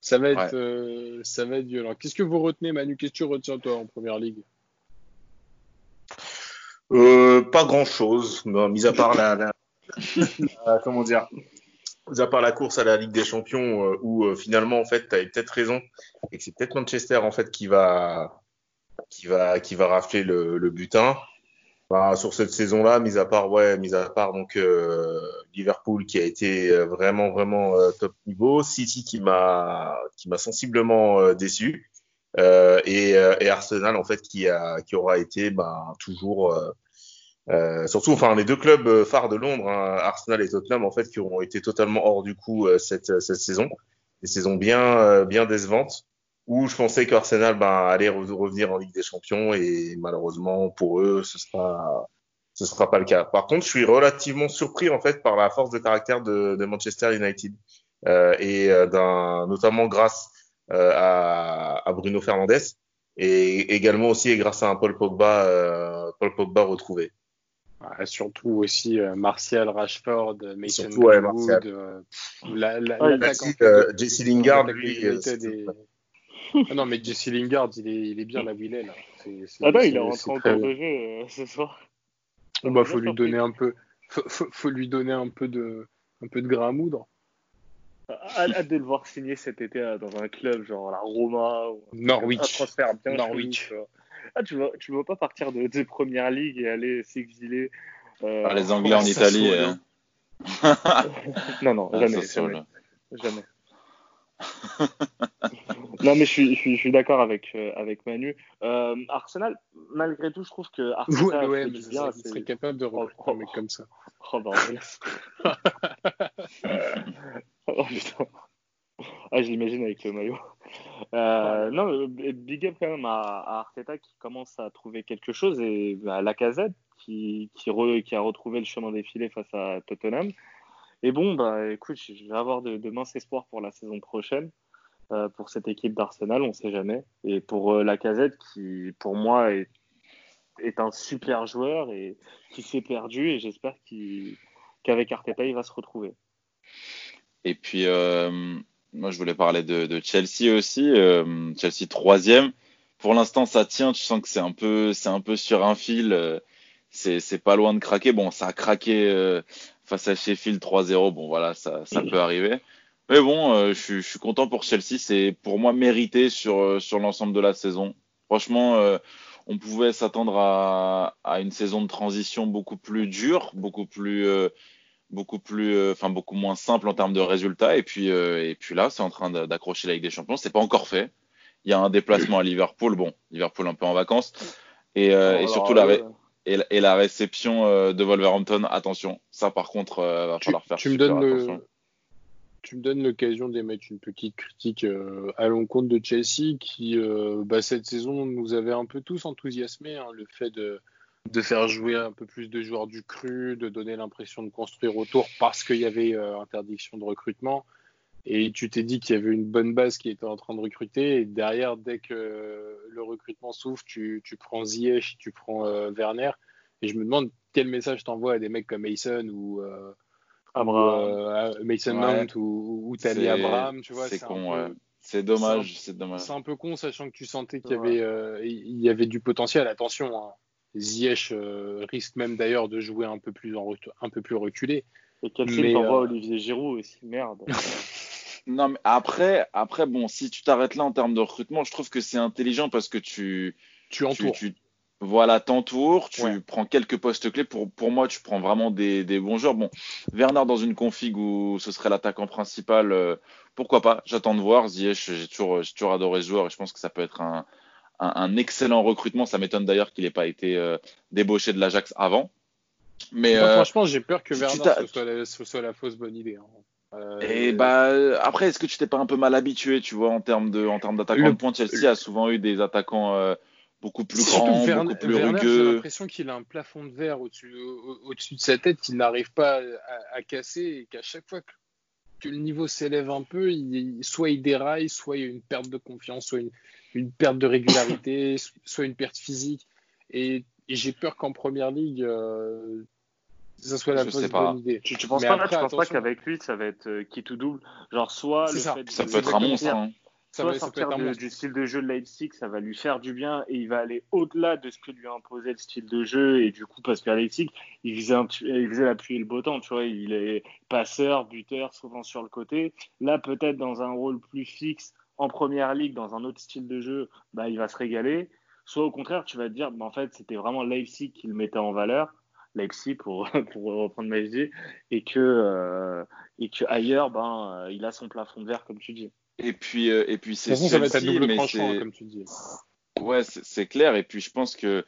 Ça va être, Ouais. euh, ça va être violent. Qu'est-ce que vous retenez, Manu? Qu'est-ce que tu retiens toi en première ligue? Euh, pas grand chose, mis à part la, la- la- comment dire, mis à part la course à la Ligue des Champions euh, où euh, finalement en fait tu avais peut-être raison et que c'est peut-être Manchester en fait qui va qui va qui va rafler le, le butin. Bah, sur cette saison-là, mis à part ouais, mis à part donc euh, Liverpool qui a été euh, vraiment vraiment euh, top niveau, City qui m'a qui m'a sensiblement déçu. Et, Arsenal en fait qui a qui aura été bah, toujours surtout enfin les deux clubs phares de Londres hein, Arsenal et Tottenham en fait qui auront été totalement hors du coup cette cette saison des saisons bien bien décevantes où je pensais qu'Arsenal ben allait re- revenir en Ligue des Champions et malheureusement pour eux ce sera ce sera pas le cas par contre je suis relativement surpris en fait par la force de caractère de, de Manchester United euh, et euh, d'un notamment grâce euh, à, à Bruno Fernandes et également aussi grâce à un Paul Pogba, euh, Paul Pogba retrouvé. Ah, Surtout aussi euh, Martial, Rashford, Mason Surtout, ouais, Greenwood, Martial. euh, la- la- Ouais, Jesse, Lingard, lui, Ah non, mais Jesse Lingard, il est, il est bien là où il est là. C'est- c'est- Ah non, il c'est- est rentré c'est en cours de jeu euh, ce soir. Bon, bah, faut lui donner un peu, faut, faut- faut lui donner un peu de, un peu de grain à moudre. Hâte hâte de le voir signer cet été euh, dans un club genre la Roma ou un Norwich. transfert bien Norwich. Ah, tu vois, tu vois pas partir de, de première ligue et aller s'exiler. euh, Ah, les Anglais en Italie. euh, hein. Non, non, ah, jamais, jamais, jamais. non, mais je suis, je suis, je suis d'accord avec, euh, avec Manu. Euh, Arsenal, malgré tout, je trouve que Arsenal ouais, ça, bien. c'est- serait capable de recruter oh, un mec comme ça. Oh bordel. oh putain. Ah, je l'imagine avec le maillot. Euh, non, euh, big up quand même à, à Arteta qui commence à trouver quelque chose et à Lacazette qui, qui, re- qui a retrouvé le chemin défilé face à Tottenham. Et bon, bah écoute, je vais avoir de, de minces espoirs pour la saison prochaine euh, pour cette équipe d'Arsenal, on sait jamais. Et pour euh, Lacazette qui, pour moi, est, est un super joueur et qui s'est perdu et j'espère qu'avec Arteta, il va se retrouver. Et puis, euh, moi, je voulais parler de, de Chelsea aussi. Euh, Chelsea troisième. Pour l'instant, ça tient. Tu sens que c'est un peu, c'est un peu sur un fil. C'est, pas loin de craquer. Bon, ça a craqué face à Sheffield 3-0. Bon, voilà, ça, ça peut arriver. Mais bon, euh, je, suis, je suis content pour Chelsea. C'est pour moi mérité sur, euh, sur l'ensemble de la saison. Franchement, euh, on pouvait s'attendre à, à une saison de transition beaucoup plus dure, beaucoup plus, euh, beaucoup plus, euh, enfin beaucoup moins simple en termes de résultats. Et puis, euh, et puis là, c'est en train d'a- d'accrocher la Ligue des Champions. C'est pas encore fait. Il y a un déplacement à Liverpool. Bon, Liverpool un peu en vacances. Et, euh, et Alors, surtout la, ré- et, la- et la réception euh, de Wolverhampton. Attention, ça par contre, euh, va Tu, falloir faire tu me donnes le, attention. Tu me donnes l'occasion d'émettre une petite critique euh, à l'encontre de Chelsea qui, euh, bah, cette saison, nous avait un peu tous enthousiasmés. hein, le fait de, faire jouer un peu plus de joueurs du cru, de donner l'impression de construire autour parce qu'il y avait euh, interdiction de recrutement. Et tu t'es dit qu'il y avait une bonne base qui était en train de recruter. Et derrière, dès que le recrutement s'ouvre, tu, tu, prends Ziyech, tu prends euh, Werner. Et je me demande quel message t'envoies à des mecs comme Mason ou, euh, Mason Mount ou, ou Tali Abraham. Tu vois, c'est con, C'est dommage, c'est dommage. C'est un peu con, sachant que tu sentais qu'il y, avait, il y avait du potentiel. Attention, hein. Ziyech euh, risque même d'ailleurs de jouer un peu plus, en un peu plus reculé. Et quel film t'envoie euh... Olivier Giroud aussi Merde. non, mais après, après, bon, si tu t'arrêtes là en termes de recrutement, je trouve que c'est intelligent parce que tu. Tu entoures. Tu, voilà, t'entoures, tu prends quelques postes clés. Pour, pour moi, tu prends vraiment des, des bons joueurs. Bon, Werner dans une config où ce serait l'attaquant principal, euh, pourquoi pas J'attends de voir. Ziyech, j'ai toujours, toujours adoré ce joueur et je pense que ça peut être un, un, excellent recrutement. Ça m'étonne d'ailleurs qu'il n'ait pas été euh, débauché de l'Ajax avant. Mais euh, franchement, j'ai peur que Werner ce soit, la, fausse bonne idée. Hein. Euh, et bah après, est-ce que tu t'es pas un peu mal habitué, tu vois, en termes de en termes d'attaquants de pointe? Chelsea a souvent eu des attaquants beaucoup plus grands, beaucoup plus Werner, rugueux. J'ai l'impression qu'il a un plafond de verre au-dessus au, de sa tête qu'il n'arrive pas à, à, casser et qu'à chaque fois que, le niveau s'élève un peu, il, soit il déraille, soit il y a une perte de confiance, soit une, une perte de régularité, soit une perte physique. Et, j'ai peur qu'en première ligue, euh, ça soit la bonne idée. Tu, tu penses pas, tu penses pas qu'avec lui, ça va être euh, qui tout double? Genre, soit le ça. fait ça peut être un monstre. Hein. Soit va, sortir du style de jeu de Leipzig, ça va lui faire du bien et il va aller au-delà de ce que lui a imposé le style de jeu. Et du coup, parce qu'à Leipzig, il faisait, il faisait et le beau temps, tu vois, il est passeur, buteur, souvent sur le côté. Là, peut-être dans un rôle plus fixe, en première ligue dans un autre style de jeu, bah, il va se régaler. Soit au contraire, tu vas te dire, bah, en fait, c'était vraiment Leipzig qui le mettait en valeur, Leipzig pour, pour reprendre ma idée, et que, euh, et que ailleurs, ben, euh, il a son plafond de verre, comme tu dis. Et puis, euh, et puis c'est ça va être double tranchant, comme tu dis. Ouais, c'est clair. Et puis, je pense que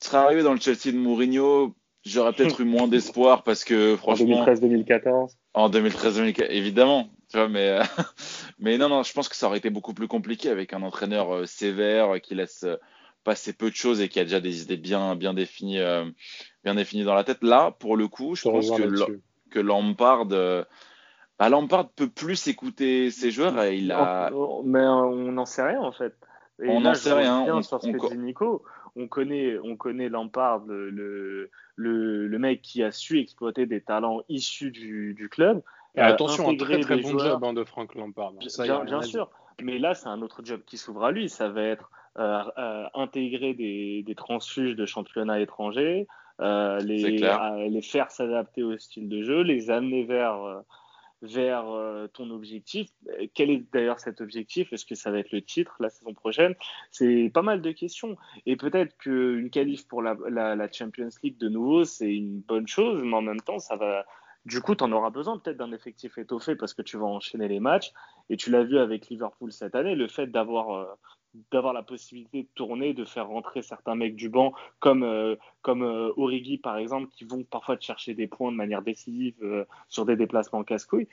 serait arrivé dans le Chelsea de Mourinho, j'aurais peut-être eu moins d'espoir parce que franchement. En 2013-2014. En 2013-2014, évidemment. Tu vois, mais, mais non, non, je pense que ça aurait été beaucoup plus compliqué avec un entraîneur euh, sévère qui laisse euh, passer peu de choses et qui a déjà des idées bien, bien définies, euh, bien définies dans la tête. Là, pour le coup, je, pense que, que Lampard, bah, Lampard peut plus écouter ses joueurs. Et il a... Mais on n'en sait rien en fait. on n'en sait rien. On, sur ce on, que dit Nico. On connaît, on connaît Lampard, le, le, le, mec qui a su exploiter des talents issus du, du club. Et attention, un très très bon job hein, de Frank Lampard. Ça, bien, sûr, mais là c'est un autre job qui s'ouvre à lui. Ça va être euh, euh, intégrer des, des, transfuges de championnats étrangers, euh, les, euh, les faire s'adapter au style de jeu, les amener vers euh, vers ton objectif. Quel est d'ailleurs cet objectif? Est-ce que ça va être le titre la saison prochaine? C'est pas mal de questions. Et peut-être qu'une qualif pour la, la, la, Champions League de nouveau, c'est une bonne chose, mais en même temps, ça va, du coup, tu en auras besoin peut-être d'un effectif étoffé parce que tu vas enchaîner les matchs. Et tu l'as vu avec Liverpool cette année, le fait d'avoir euh, d'avoir la possibilité de tourner, de faire rentrer certains mecs du banc, comme euh, comme euh, Origi par exemple, qui vont parfois te chercher des points de manière décisive sur des déplacements casse-couilles.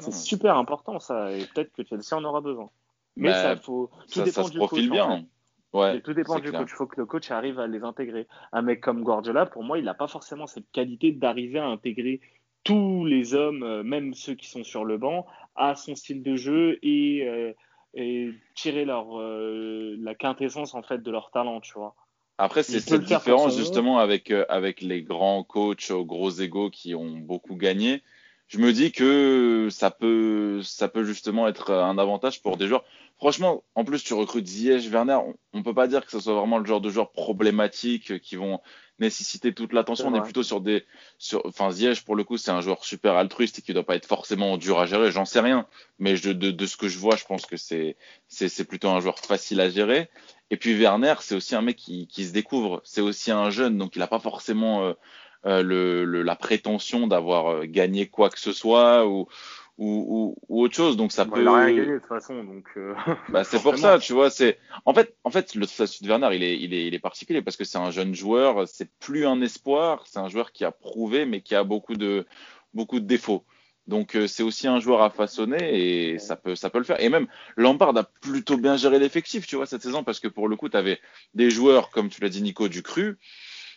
c'est super important ça, et peut-être que Chelsea en aura besoin. Mais bah, ça, faut tout dépend du coach, bien. Ouais, tout dépend du coach. Il faut que le coach arrive à les intégrer. Un mec comme Guardiola, pour moi, il n'a pas forcément cette qualité d'arriver à intégrer tous les hommes, euh, même ceux qui sont sur le banc, à son style de jeu et, euh, et tirer leur, euh, la quintessence en fait de leur talent, tu vois. Après, c'est cette différence justement avec, avec les grands coachs aux gros égaux qui ont beaucoup gagné je me dis que ça peut, ça peut justement être un avantage pour des joueurs. Franchement, en plus, tu recrutes Ziyech, Werner, on, ne peut pas dire que ce soit vraiment le genre de joueurs problématiques qui vont nécessiter toute l'attention. On est plutôt sur des, sur, enfin Ziyech pour le coup, c'est un joueur super altruiste et qui doit pas être forcément dur à gérer. J'en sais rien, mais de, de, de, ce que je vois, je pense que c'est, c'est, c'est plutôt un joueur facile à gérer. Et puis Werner, c'est aussi un mec qui, qui se découvre. C'est aussi un jeune, donc il a pas forcément euh, euh, le, la prétention d'avoir euh, gagné quoi que ce soit ou, ou, ou, autre chose. Donc ça peut. Il n'a rien gagné de toute façon, donc. Euh, bah, c'est pour ça, tu vois. C'est en fait, en fait, le statut de Werner, il est, il est, il est particulier parce que c'est un jeune joueur. C'est plus un espoir. C'est un joueur qui a prouvé, mais qui a beaucoup de, beaucoup de défauts. Donc euh, c'est aussi un joueur à façonner et ça peut, ça peut le faire. Et même Lampard a plutôt bien géré l'effectif, tu vois, cette saison, parce que pour le coup, tu avais des joueurs, comme tu l'as dit Nico, du cru,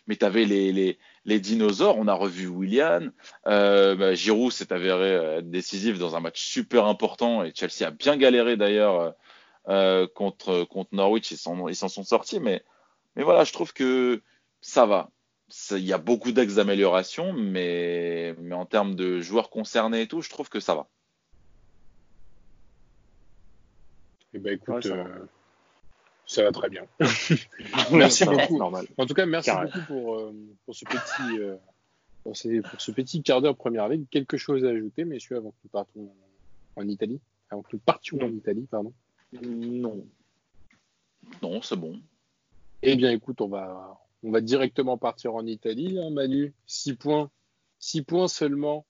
mais tu avais les, les, les, dinosaures. On a revu William. Euh, bah, Giroud s'est avéré euh, décisif dans un match super important et Chelsea a bien galéré d'ailleurs euh, contre, contre Norwich. Ils s'en ils sont sortis, mais, mais voilà, je trouve que ça va il y a beaucoup d'axes d'amélioration, mais, mais en termes de joueurs concernés et tout, je trouve que ça va. Eh ben écoute, ça, va. Très bien. merci beaucoup. En tout cas, merci beaucoup pour, euh, pour, ce petit, euh, pour, ce petit quart d'heure première ligue. Quelque chose à ajouter, messieurs, avant que nous partons en Italie? Avant que nous partions en Italie, pardon? Non. Non, c'est bon. Eh bien, écoute, on va, on va directement partir en Italie, hein, Manu. 6 points. 6 points seulement.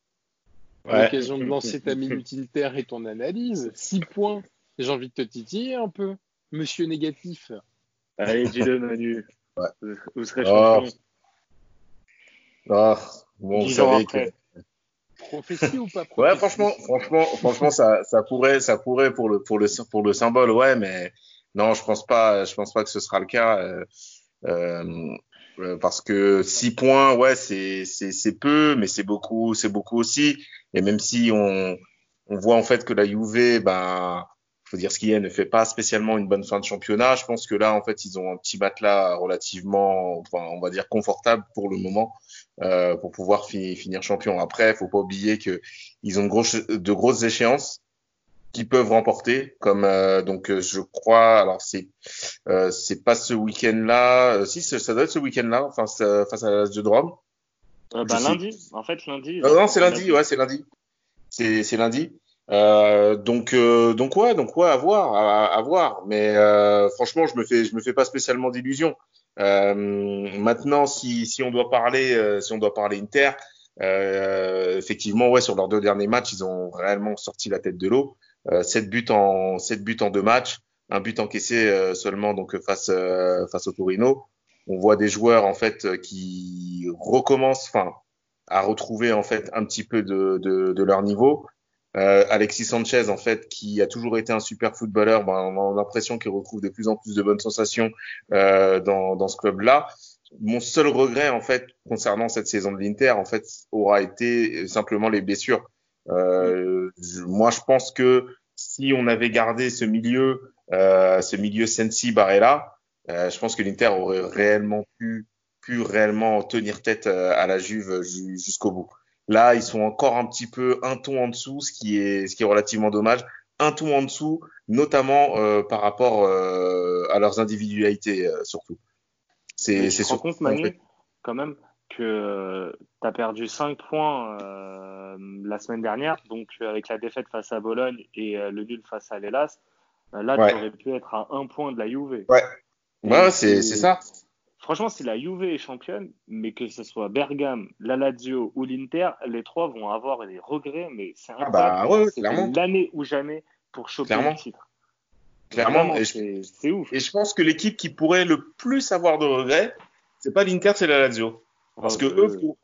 L'occasion de lancer ta minute utilitaire et ton analyse. 6 points. J'ai envie de te titiller un peu. Monsieur négatif. Allez, dis-le, Manu. Vous serez champion. Ah, bon, vous savez que... Prophétie ou pas Ouais, franchement, franchement, franchement, ça, ça pourrait, ça pourrait pour le, pour le, pour le symbole, ouais, mais non, je pense pas, je pense pas que ce sera le cas. Euh, euh, parce que 6 points, ouais, c'est c'est peu, mais c'est beaucoup, c'est beaucoup aussi. Et même si on on voit en fait que la Juve, ben, faut dire ce qu'il y a, ne fait pas spécialement une bonne fin de championnat. Je pense que là, en fait, ils ont un petit matelas relativement, enfin, on va dire confortable pour le moment, euh, pour pouvoir finir champion. Après, faut pas oublier que ils ont de, grosses, de grosses échéances qui peuvent remporter comme euh, donc euh, je crois alors c'est euh, c'est pas ce week-end-là euh, si ça doit être ce week-end-là enfin face à la de Drôme. Bah, lundi. En fait lundi non c'est lundi ouais c'est lundi. C'est c'est lundi donc donc ouais donc ouais à voir à, voir mais franchement je me fais je me fais pas spécialement d'illusions maintenant si si on doit parler si on doit parler Inter effectivement ouais sur leurs deux derniers matchs ils ont réellement sorti la tête de l'eau 7 euh, buts en 7 buts en deux matchs, un but encaissé euh, seulement donc face euh, face au Torino. On voit des joueurs en fait qui recommencent, enfin, à retrouver en fait un petit peu de, de, de leur niveau. Euh, Alexis Sanchez, en fait, qui a toujours été un super footballeur, ben, on a l'impression qu'il retrouve de plus en plus de bonnes sensations euh, dans, dans ce club-là. Mon seul regret, en fait, concernant cette saison de l'Inter, en fait, aura été simplement les blessures. Euh, moi, je pense que si on avait gardé ce milieu, euh, ce milieu Sensi Barella, euh, je pense que l'Inter aurait réellement pu, pu réellement tenir tête euh, à la Juve jusqu'au bout. Là, ils sont encore un petit peu un ton en dessous, ce qui est, ce qui est relativement dommage. Un ton en dessous, notamment euh, par rapport euh, à leurs individualités surtout. C'est, c'est sur compte, Manu, quand même, que tu as perdu 5 points euh, la semaine dernière, donc euh, avec la défaite face à Bologne et euh, le nul face à l'Elas, là tu aurais pu être à un point de la Juve. Ouais, ouais c'est ça. Franchement, si la Juve est championne, mais que ce soit Bergame, la Lazio ou l'Inter, les trois vont avoir des regrets, mais c'est ah bah, ouais, l'année ou jamais pour choper le titre. Clairement, c'est ouf. Et je pense que l'équipe qui pourrait le plus avoir de regrets, c'est pas l'Inter, c'est la Lazio. Parce que eux,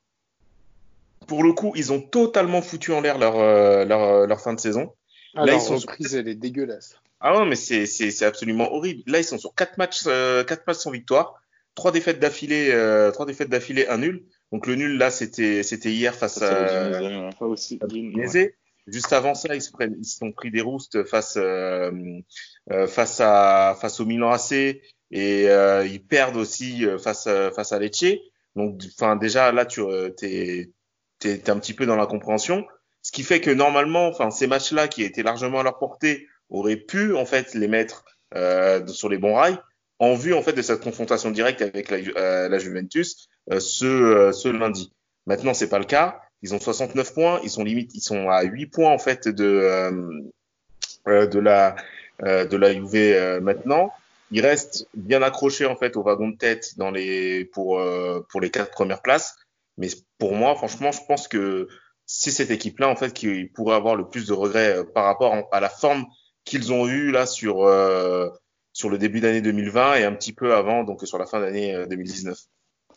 pour, le coup, ils ont totalement foutu en l'air leur, euh, leur, euh, leur, fin de saison. Ah, Là, ils sont reprise, elle est dégueulasse. Ah non, mais c'est absolument horrible. Là, ils sont sur quatre matchs, euh, quatre matchs sans victoire, trois défaites d'affilée, euh, trois défaites d'affilée, un nul. Donc le nul là, c'était c'était hier face à, aussi, Juste avant ça, ils se prennent, ils se sont pris des roustes face euh, face à face au Milan AC et ils perdent aussi face face à Lecce. Donc, enfin, déjà, là, tu euh, es, un petit peu dans la compréhension. Ce qui fait que normalement, enfin, ces matchs-là qui étaient largement à leur portée auraient pu, en fait, les mettre euh, sur les bons rails en vue, en fait, de cette confrontation directe avec la, euh, la Juventus euh, ce, ce lundi. Maintenant, c'est pas le cas. Ils ont 69 points. Ils sont limite, ils sont à 8 points, en fait, de, de la, de la Juve maintenant. Il reste bien accroché en fait au wagon de tête dans les pour euh, pour les quatre premières places. Mais pour moi, franchement, je pense que c'est cette équipe-là en fait qui pourrait avoir le plus de regrets euh, par rapport à la forme qu'ils ont eue là sur euh, sur le début d'année 2020 et un petit peu avant, donc sur la fin d'année 2019.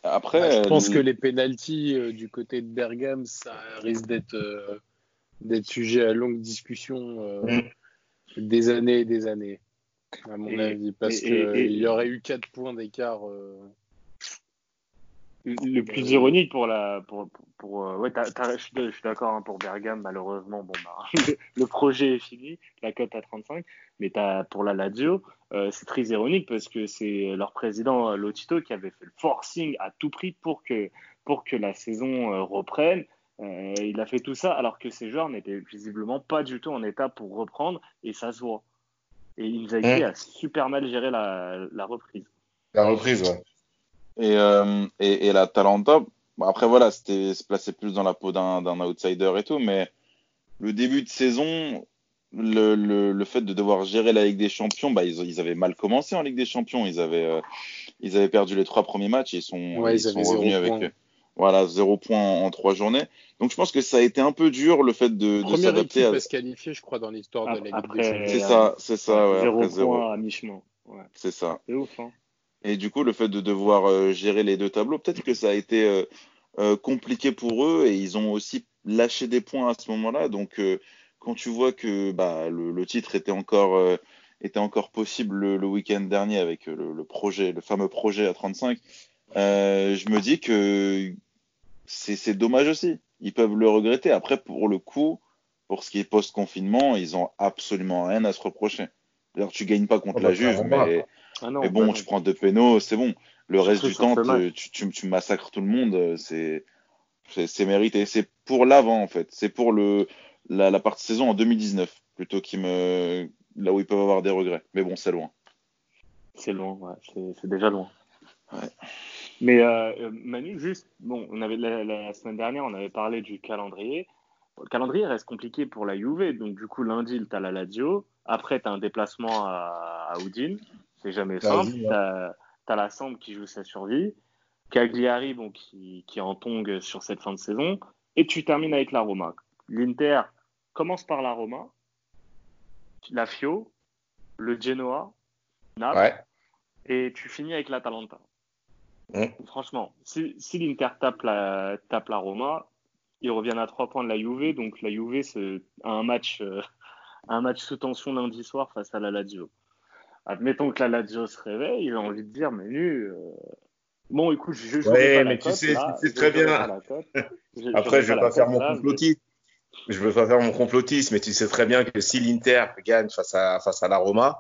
Après, je pense que les pénalties du côté de Bergame, ça risque d'être d'être sujet à longue discussion mm. des années et des années, à mon avis, parce qu'il y aurait eu 4 points d'écart le plus ironique pour la. Pour, pour, euh, ouais, je suis d'accord hein, pour Bergame, malheureusement, bon, bah, le projet est fini, la cote à 35, mais as, pour la Lazio, euh, c'est très ironique parce que c'est leur président euh, Lotito qui avait fait le forcing à tout prix pour que, pour que la saison reprenne. il a fait tout ça alors que ces joueurs n'étaient visiblement pas du tout en état pour reprendre et ça se voit. Et Inzaghi mmh. a super mal géré la, la reprise. La reprise, ouais. Et, euh, et, et, la Talenta, après voilà, c'était se placer plus dans la peau d'un outsider et tout, mais le début de saison, le, le, le, fait de devoir gérer la Ligue des Champions, bah, ils, ils avaient mal commencé en Ligue des Champions. Ils avaient, euh, ils avaient perdu les trois premiers matchs et ils sont, ouais, ils, sont revenus avec voilà, zéro point en, trois journées. Donc je pense que ça a été un peu dur le fait de, de s'adapter à... se qualifier, je crois, dans l'histoire de la Ligue des Champions. C'est ça, c'est ça, ouais. Zéro point à mi-chemin. Ouais. C'est ça. C'est ouf, hein. Et du coup, le fait de devoir euh, gérer les deux tableaux, peut-être que ça a été euh, euh, compliqué pour eux et ils ont aussi lâché des points à ce moment-là. Donc, quand tu vois que bah, le, titre était encore, était encore possible le, week-end dernier avec le, projet, le fameux projet à 35, je me dis que c'est dommage aussi. Ils peuvent le regretter. Après, pour le coup, pour ce qui est post-confinement, ils ont absolument rien à se reprocher. D'ailleurs, tu gagnes pas contre oh, la bah, Juve, mais ah mais bon, bah tu prends deux pénaux, c'est bon. Le reste du temps, tu, tu, tu, massacres tout le monde, euh, c'est mérité. C'est pour l'avant en fait. C'est pour le la, la partie saison en 2019 plutôt qui me là où ils peuvent avoir des regrets. Mais bon, c'est loin. C'est loin, ouais. c'est déjà loin. Ouais. Mais euh, euh, Manu, juste, bon, on avait la, semaine dernière, on avait parlé du calendrier. Le calendrier reste compliqué pour la Juve, donc du coup lundi, tu as la Lazio. Après, tu as un déplacement à, à Udine. C'est jamais simple. Tu as, la Sambre qui joue sa survie. Cagliari bon, qui, qui en tongue sur cette fin de saison. Et tu termines avec la Roma. L'Inter commence par la Roma, la Fio, le Genoa, Naples. Et tu finis avec l'Atalanta. Mmh. Franchement, si, si l'Inter tape la, tape la Roma, ils reviennent à trois points de la Juve. Donc la Juve a un match, euh, un match sous tension lundi soir face à la Lazio admettons que la Lazio se réveille, j'ai envie de dire, mais nu. Euh, bon, écoute, je ne Ouais, mais tu sais, tu sais très bien. Après, je vais pas faire mon complotisme. Je veux pas faire mon complotisme, mais tu sais très bien que si l'Inter gagne face à, face à la Roma,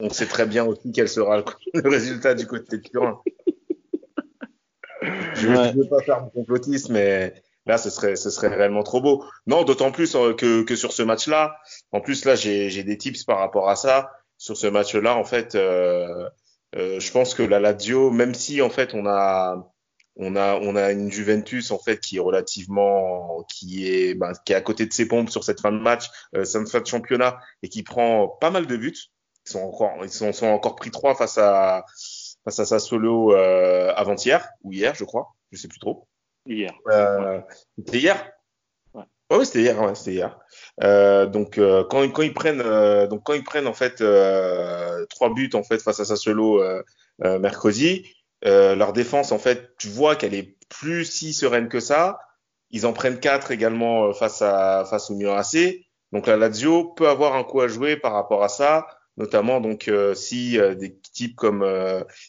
on sait très bien aussi quel sera le, résultat du côté de Turin. je ne veux pas faire mon complotisme, mais là, ce serait, ce serait réellement trop beau. Non, d'autant plus euh, que, que sur ce match-là, en plus, là, j'ai des tips par rapport à ça sur ce match-là, en fait, euh, euh, je pense que la Lazio, même si en fait on a on a on a une Juventus en fait qui est relativement qui est ben, qui est à côté de ses pompes sur cette fin de match, euh, cette fin de championnat et qui prend pas mal de buts. Ils sont encore ils sont, sont encore pris trois face à face à Sassuolo euh, avant-hier ou hier, je crois, je sais plus trop. Hier. Euh, C'était hier. Ouais, oui, c'était hier, ouais, c'était hier. Euh, donc euh, quand, quand ils prennent euh, donc quand ils prennent en fait euh, trois buts en fait face à Sassuolo mercredi, leur défense en fait tu vois qu'elle est plus si sereine que ça. Ils en prennent quatre également face à face au Milan AC. Donc la Lazio peut avoir un coup à jouer par rapport à ça, notamment donc si des types comme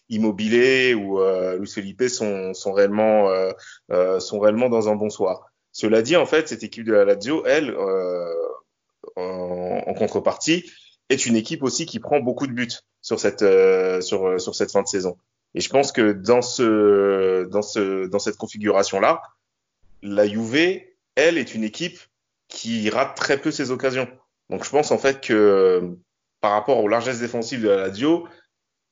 Immobilier ou Luis Felipe sont sont réellement sont réellement dans un bon soir. Cela dit, en fait, cette équipe de la Lazio, elle, euh, en, contrepartie, est une équipe aussi qui prend beaucoup de buts sur cette euh, sur sur cette fin de saison. Et je pense que dans ce dans ce dans cette configuration là, la Juve, elle, est une équipe qui rate très peu ses occasions. Donc je pense en fait que par rapport aux largesses défensives de la Lazio,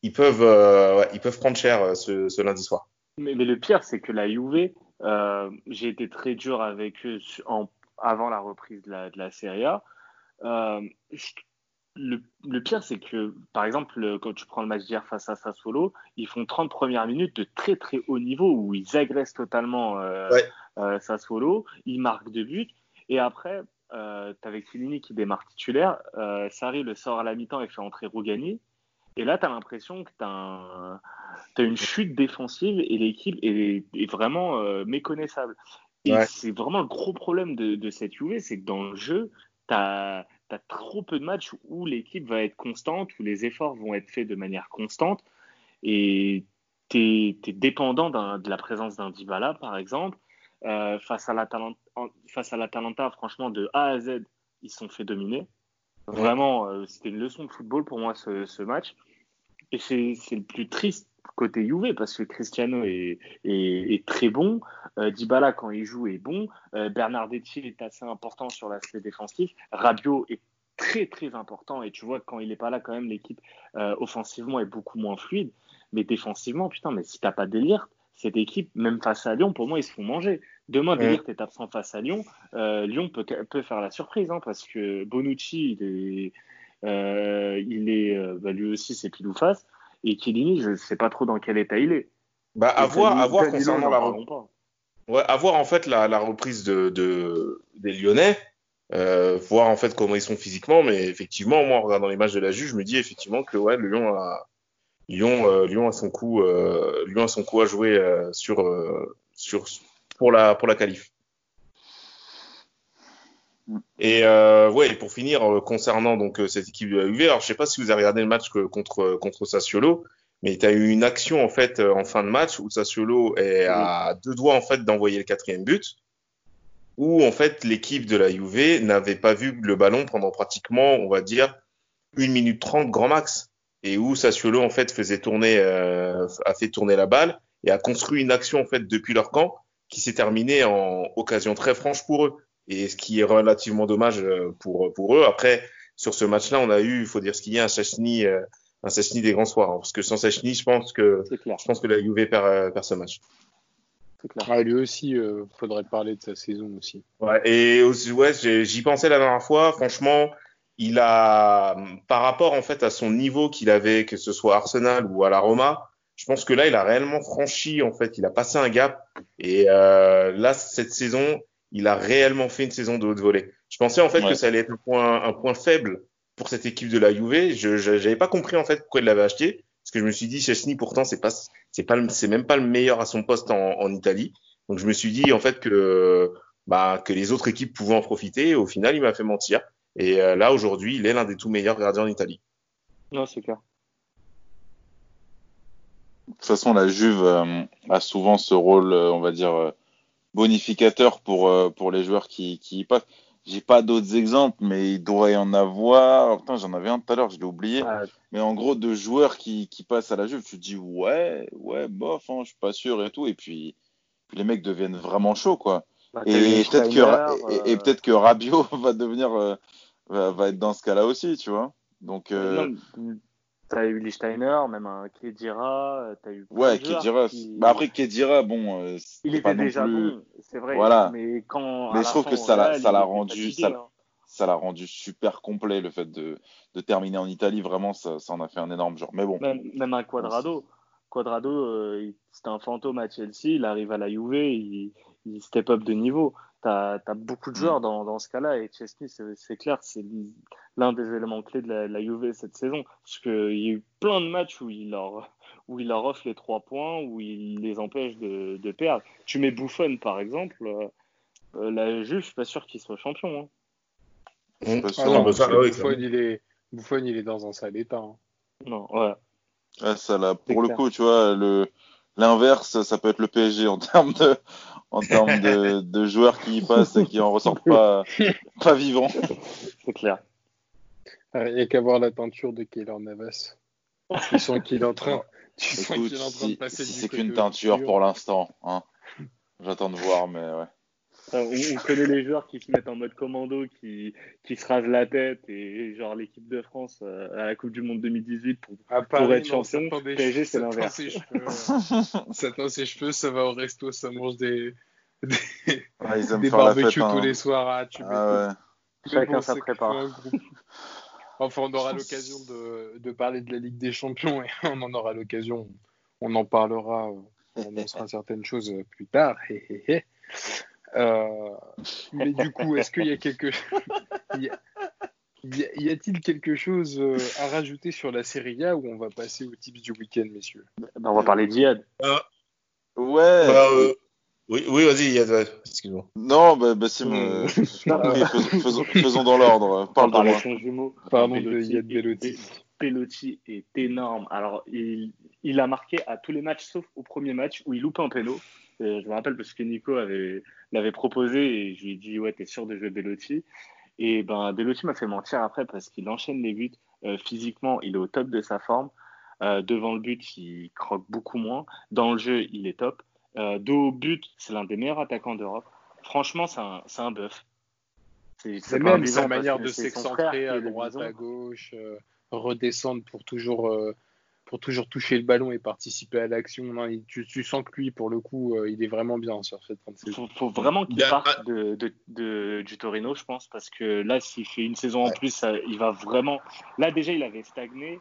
ils peuvent euh, ils peuvent prendre cher ce, ce lundi soir. Mais, mais, le pire, c'est que la Juve, euh, j'ai été très dur avec eux en, avant la reprise de la, de la Serie A. Euh, le, le, pire, c'est que, par exemple, quand tu prends le match d'hier face à Sassuolo, ils font 30 premières minutes de très très haut niveau où ils agressent totalement euh, euh Sassuolo, ils marquent deux buts, et après, euh, tu avec Filini qui démarre titulaire, euh, Sarri le sort à la mi-temps et fait entrer Rougani, et là, tu as l'impression que tu as, une chute défensive et l'équipe est, vraiment euh, méconnaissable. Et c'est vraiment le gros problème de, de cette Juve, c'est que dans le jeu, tu as, trop peu de matchs où l'équipe va être constante, où les efforts vont être faits de manière constante. Et tu es, dépendant de la présence d'un Dybala, par exemple. Euh, face, à la face à l'Atalanta, franchement, de A à Z, ils sont fait dominer. Vraiment, euh, c'était une leçon de football pour moi, ce, ce match. Et c'est le plus triste côté Juve parce que Cristiano est, est, très bon, euh, Dybala quand il joue est bon, euh, Bernardetti est assez important sur l'aspect défensif, Rabiot est très très important. Et tu vois quand il n'est pas là quand même l'équipe euh, offensivement est beaucoup moins fluide, mais défensivement putain mais si t'as pas délire cette équipe même face à Lyon pour moi ils se font manger. Demain Delirte est absent face à Lyon, Lyon peut, peut faire la surprise hein, parce que Bonucci il est il est bah, lui aussi c'est pile ou face. Et Chiellini, je ne sais pas trop dans quel état il est. Bah, à voir, à voir concernant la reprise. Ouais, à voir en fait la, la reprise de, de, des Lyonnais, euh, voir en fait comment ils sont physiquement, mais effectivement, moi en regardant les matchs de la Juve, je me dis effectivement que ouais, Lyon a Lyon, euh, Lyon a son coup, euh, Lyon a son coup à jouer euh, sur euh, sur pour la pour la qualif. Et euh, ouais, pour finir, euh, concernant donc euh, cette équipe de la UV, alors je sais pas si vous avez regardé le match contre contre Sassuolo, mais tu as eu une action en fait en fin de match où Sassuolo est à deux doigts en fait d'envoyer le quatrième but, où en fait l'équipe de la Juve n'avait pas vu le ballon pendant pratiquement, on va dire, une minute trente grand max, et où Sassuolo en fait faisait tourner, euh, a fait tourner la balle et a construit une action en fait depuis leur camp qui s'est terminée en occasion très franche pour eux et ce qui est relativement dommage euh, pour, pour eux. Après, sur ce match-là, on a eu, il faut dire ce qu'il y a, un Sachny, euh, un Sachny des grands soirs. Hein, parce que sans Sachny, je pense que, je pense que la Juve perd, euh, perd ce match. Clair. Ah, lui aussi, il euh, faudrait parler de sa saison aussi. Ouais, et aussi, ouais, j'y pensais la dernière fois. Franchement, il a, par rapport en fait à son niveau qu'il avait, que ce soit Arsenal ou à la Roma, je pense que là, il a réellement franchi. En fait, il a passé un gap. Et euh, là, cette saison, il a réellement fait une saison de haute volée. Je pensais en fait que ça allait être un point, un point faible pour cette équipe de la Juve. Je n'avais pas compris en fait pourquoi il l'avait acheté, parce que je me suis dit Chesney pourtant c'est pas c'est pas c'est même pas le meilleur à son poste en, en, Italie. Donc je me suis dit en fait que bah que les autres équipes pouvaient en profiter. Et au final, il m'a fait mentir. Et euh, là aujourd'hui, il est l'un des tout meilleurs gardiens en Italie. Non, c'est clair. De toute façon, la Juve euh, a souvent ce rôle, euh, on va dire bonificateur pour, euh, pour les joueurs qui, qui y passent. J'ai pas d'autres exemples, mais il devrait y en avoir. Putain, j'en avais un tout à l'heure, je l'ai oublié. Mais en gros, de joueurs qui, qui passent à la Juve, tu te dis ouais, ouais, bof, hein, je suis pas sûr et tout. Et puis, puis les mecs deviennent vraiment chauds, quoi. Bah, et peut-être que, et, et euh, peut-être que Rabiot va devenir, euh, va, va, être dans ce cas-là aussi, tu vois. Donc, euh, non, T'as eu Lichsteiner, même un Kedira, t'as eu. Ouais, Kedira. Qui... Bah après Kedira, bon. Euh, il était déjà plus... bon, c'est vrai. Voilà. Mais quand. Mais je trouve que ça l'a, ça l'a rendu, ça, hein. ça l'a rendu super complet le fait de, de terminer en Italie. Vraiment, ça, ça en a fait un énorme genre. Mais bon. Même, même un Quadrado. Quadrado, euh, c'était un fantôme à Chelsea. Il arrive à la Juve, il, il step up de niveau tu as, beaucoup de joueurs mm. dans, dans ce cas-là. Et Chesney, c'est clair, c'est l'un des éléments clés de la, la Juve cette saison. Parce qu'il y a eu plein de matchs où il leur, où il leur offre les trois points, où il les empêche de, de perdre. Tu mets Buffon, par exemple, euh, la Juve, je suis pas sûr qu'il soit champion. Hein. Ah non, Buffon, il est, Buffon, il est dans un sale état. Hein. Non, ouais. ouais ça, là, pour le coup, tu vois, le l'inverse, ça peut être le PSG en termes de, en termes de, de, joueurs qui y passent et qui en ressortent pas, pas vivants. C'est clair. Euh, il n'y a qu'à voir la teinture de Keylor Navas. Tu sens qu'il est en train, tu sens qu'il est en train si, de passer si c'est qu'une teinture pour l'instant, hein. J'attends de voir, mais ouais. On, connaît les joueurs qui se mettent en mode commando, qui, qui se rasent la tête, et genre l'équipe de France euh, à la Coupe du Monde 2018 pour, ah, pour être champion. PSG, c'est l'inverse. Ça teint ses cheveux, ça va au resto, ça mange des, des, ah, des barbecues tous hein. les soirs. Ah, tu ah, ouais. Chacun ça prépare. Enfin, on aura l'occasion de, de, parler de la Ligue des Champions et on en aura l'occasion. On en parlera, on annoncera certaines choses plus tard. Euh, mais du coup, est-ce qu'il y a quelque y a-t-il quelque chose euh, à rajouter sur la Serie A ou on va passer aux tips du week-end, messieurs? Ben, On va parler d'Iad. Euh, ouais. Bah, euh, Oui, oui vas-y, excuse-moi. Non, bah, Bassim, euh, faisons, faisons, dans l'ordre. Parle de moi. Jumeau. Pardon de Yad Bellotti. Pelotti est énorme. Alors, il, il, a marqué à tous les matchs sauf au premier match où il loupe un péno. Je me rappelle parce que Nico avait, l'avait proposé et je lui ai dit Ouais, t'es sûr de jouer Bellotti Et ben, Bellotti m'a fait mentir après parce qu'il enchaîne les buts. Euh, physiquement, il est au top de sa forme. Euh, devant le but, il croque beaucoup moins. Dans le jeu, il est top. Euh, dos au but, c'est l'un des meilleurs attaquants d'Europe. Franchement, c'est un, un bœuf. C'est même sa manière de s'excentrer à droite, à gauche, euh, redescendre pour toujours, euh, pour toujours toucher le ballon et participer à l'action. Tu, tu, sens que lui, pour le coup, euh, il est vraiment bien sur cette fin Il faut, vraiment qu'il parte de, de, du Torino, je pense, parce que là, s'il fait une saison en plus, il va vraiment. Là, déjà, il avait stagné.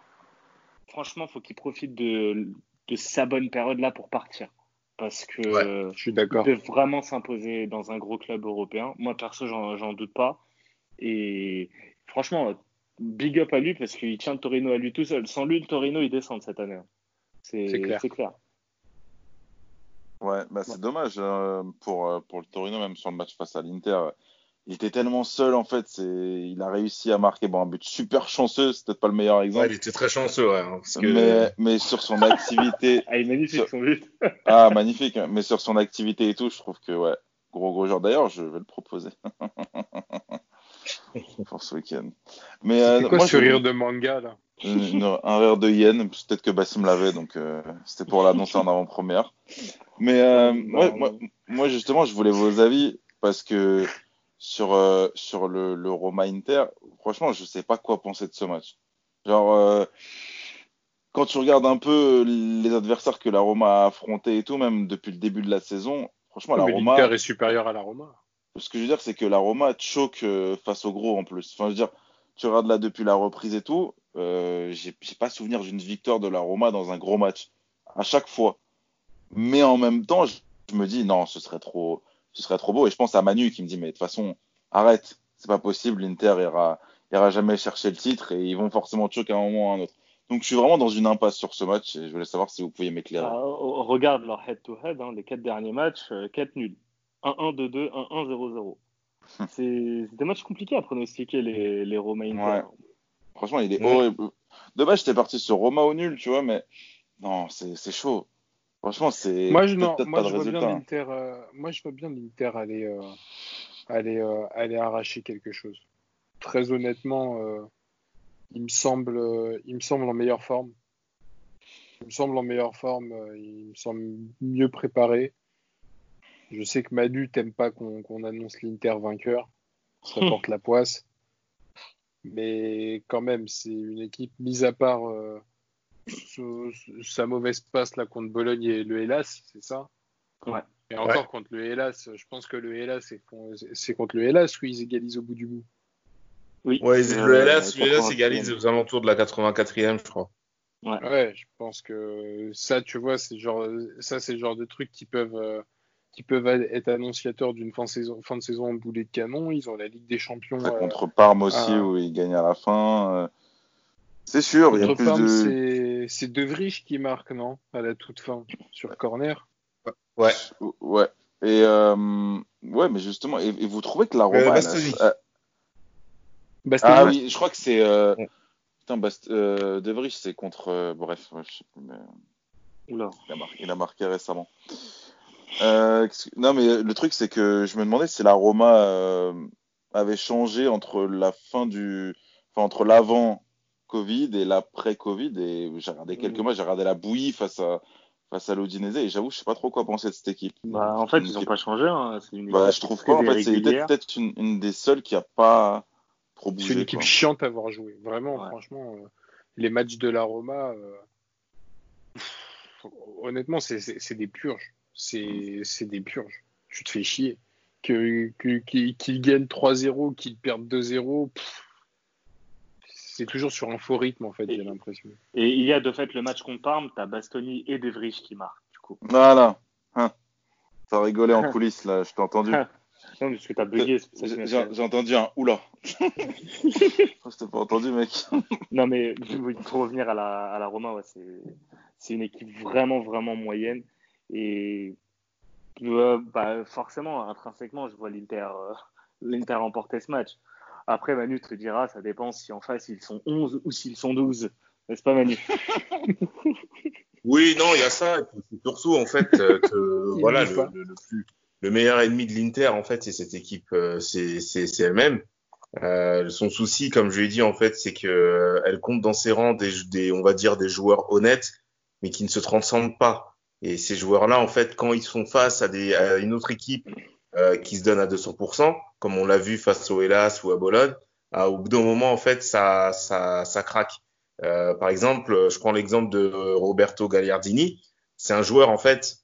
Franchement, il faut qu'il profite de, de sa bonne période là pour partir parce que je suis d'accord. Il peut vraiment s'imposer dans un gros club européen. Moi, perso, j'en doute pas. Et franchement, big up à lui parce qu'il tient le Torino à lui tout seul. Sans lui, le Torino, il descend cette année. C'est clair. clair. Ouais, bah c'est dommage euh, pour, euh, pour le Torino, même sur le match face à l'Inter il était tellement seul en fait, il a réussi à marquer bon un but super chanceux, c'est peut-être pas le meilleur exemple. Ouais, il était très chanceux ouais, hein, mais mais sur son activité Ah, il est magnifique son but. ah, magnifique, hein. mais sur son activité et tout, je trouve que ouais, gros gros joueur d'ailleurs, je vais le proposer. pour ce week-end. Mais euh, quoi moi, ce rire de manga là Un rire de yen, peut-être que Bassim l'avait, donc euh, c'était pour l'annoncer en avant-première. Mais euh, moi, moi, moi, justement, je voulais vos avis parce que sur, euh, sur le, le, Roma Inter, franchement, je sais pas quoi penser de ce match. Genre, euh, quand tu regardes un peu les adversaires que la Roma a affrontés et tout, même depuis le début de la saison, franchement, la Roma. L'Inter est supérieur à la Roma. Ce que je veux dire, c'est que la Roma choque euh, face au gros en plus. Enfin, je veux dire, tu regardes là depuis la reprise et tout, euh, j'ai pas souvenir d'une victoire de la Roma dans un gros match. À chaque fois. Mais en même temps, je me dis, non, ce serait trop ce serait trop beau. Et je pense à Manu qui me dit, mais de toute façon, arrête, c'est pas possible, l'Inter ira, ira jamais chercher le titre et ils vont forcément choquer à un moment ou à un autre. Donc je suis vraiment dans une impasse sur ce match et je voulais savoir si vous pouviez m'éclairer. Ah, regarde leur head-to-head, hein, les quatre derniers matchs, euh, 4 nuls. 1-1, 2-2, 1-1, 0-0. c'est des matchs compliqués à pronostiquer les, les Romains. Ouais. Franchement, il est horrible. De base, j'étais parti sur Roma au nul, tu vois, mais non, c'est chaud. Franchement, c'est. Moi, je, moi, je vois bien l'Inter. Euh, moi, je vois bien l'Inter aller, euh, aller, euh, aller arracher quelque chose. Très honnêtement, il me semble, il me semble en meilleure forme. Il me semble en meilleure forme. il me semble mieux préparé. Je sais que Manu t'aime pas qu'on annonce l'Inter vainqueur. Ça porte la poisse. Mais quand même, c'est une équipe mise à part sa mauvaise passe là contre Bologne et le Hélas, c'est ça? Ouais. Et encore contre le Hélas, je pense que le Hélas, c'est contre le Hélas où ils égalisent au bout du bout? Oui. Ouais, le Hélas, le égalise aux alentours de la 84e, je crois. Ouais. ouais. je pense que ça, tu vois, c'est genre, ça, c'est le genre de trucs qui peuvent, euh, qui peuvent être annonciateurs d'une fin, saison, fin de saison en boulet de canon. Ils ont la Ligue des Champions. contre Parme aussi, où ils gagnent à la fin. Euh, c'est sûr, il y a plus de... C'est De Vrij qui marque, non? À la toute fin, sur corner. Ouais. Ouais. Et euh, ouais, mais justement, et, vous trouvez que la Roma. Euh, Bastoni. ah oui, je crois que c'est. Euh... Putain, Bast... Euh, de Vrij, c'est contre. Euh, bref, je sais plus, mais. Oula. Il a, marqué, il a marqué récemment. Non, mais le truc, c'est que je me demandais si la Roma avait changé entre la fin du. Enfin, entre l'avant Covid et l'après-Covid. Et j'ai regardé quelques mm. mois, j'ai regardé la bouillie face à, face à l'Odinese et j'avoue, je sais pas trop quoi penser de cette équipe. Bah, en fait, ils n'ont pas changé. Hein. Une bah, je trouve pas. En fait, c'est peut-être une, une, des seules qui a pas trop bougé. C'est une équipe chiante à avoir joué. Vraiment, franchement, euh, les matchs de la Roma, euh, honnêtement, c'est des purges. C'est des purges. Tu te fais chier. Qu'ils que, qu gagnent 3-0, qu'ils perdent 2-0 c'est toujours sur un faux rythme, en fait, j'ai l'impression. Et il y a de fait le match contre Parme, t'as Bastoni et De qui marquent, du coup. Voilà. Hein. Ça rigolé en coulisses, là, je t'ai entendu. non, parce que t'as bugué. J'ai entendu un oula. je t'ai pas entendu, mec. non, mais pour revenir à la, à la Roma, ouais, c'est une équipe vraiment, vraiment moyenne. Et Euh, bah, forcément, intrinsèquement, je vois l'Inter euh, l'Inter remporter ce match. Après, Manu te dira, ça dépend si en face ils sont 11 ou s'ils sont 12. N'est-ce pas, Manu? Oui, non, il y a ça. Et surtout, en fait, euh, que, voilà, le, le, le, plus, le, meilleur ennemi de l'Inter, en fait, c'est cette équipe, euh, c'est elle-même. Euh, son souci, comme je l'ai dit, en fait, c'est que elle compte dans ses rangs des, des, on va dire, des joueurs honnêtes, mais qui ne se transcendent pas. Et ces joueurs-là, en fait, quand ils sont face à, des, à une autre équipe euh, qui se donne à 200%, comme on l'a vu face au Hellas ou à Bologne, à, au bout d'un moment, en fait, ça, ça, ça craque. Euh, par exemple, je prends l'exemple de Roberto Gagliardini. C'est un joueur, en fait,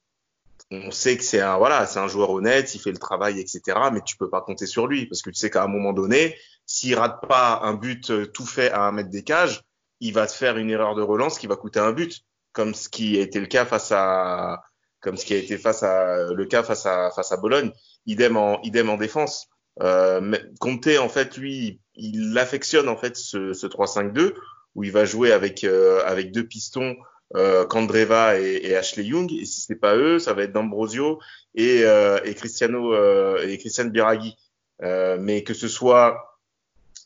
on sait que c'est un voilà, c'est un joueur honnête, il fait le travail, etc. Mais tu peux pas compter sur lui parce que tu sais qu'à un moment donné, s'il rate pas un but euh, tout fait à un mètre des cages, il va te faire une erreur de relance qui va coûter un but, comme ce qui a été le cas face à comme ce qui a été face à le cas face à face à Bologne. Idem en idem en défense. Euh, en fait lui, il affectionne en fait ce, ce 3-5-2 où il va jouer avec euh, avec deux pistons euh, Candreva et, et, Ashley Young. Et si c'est pas eux, ça va être D'Ambrosio et, euh, et Cristiano euh, et Christian Biraghi. Euh, mais que ce soit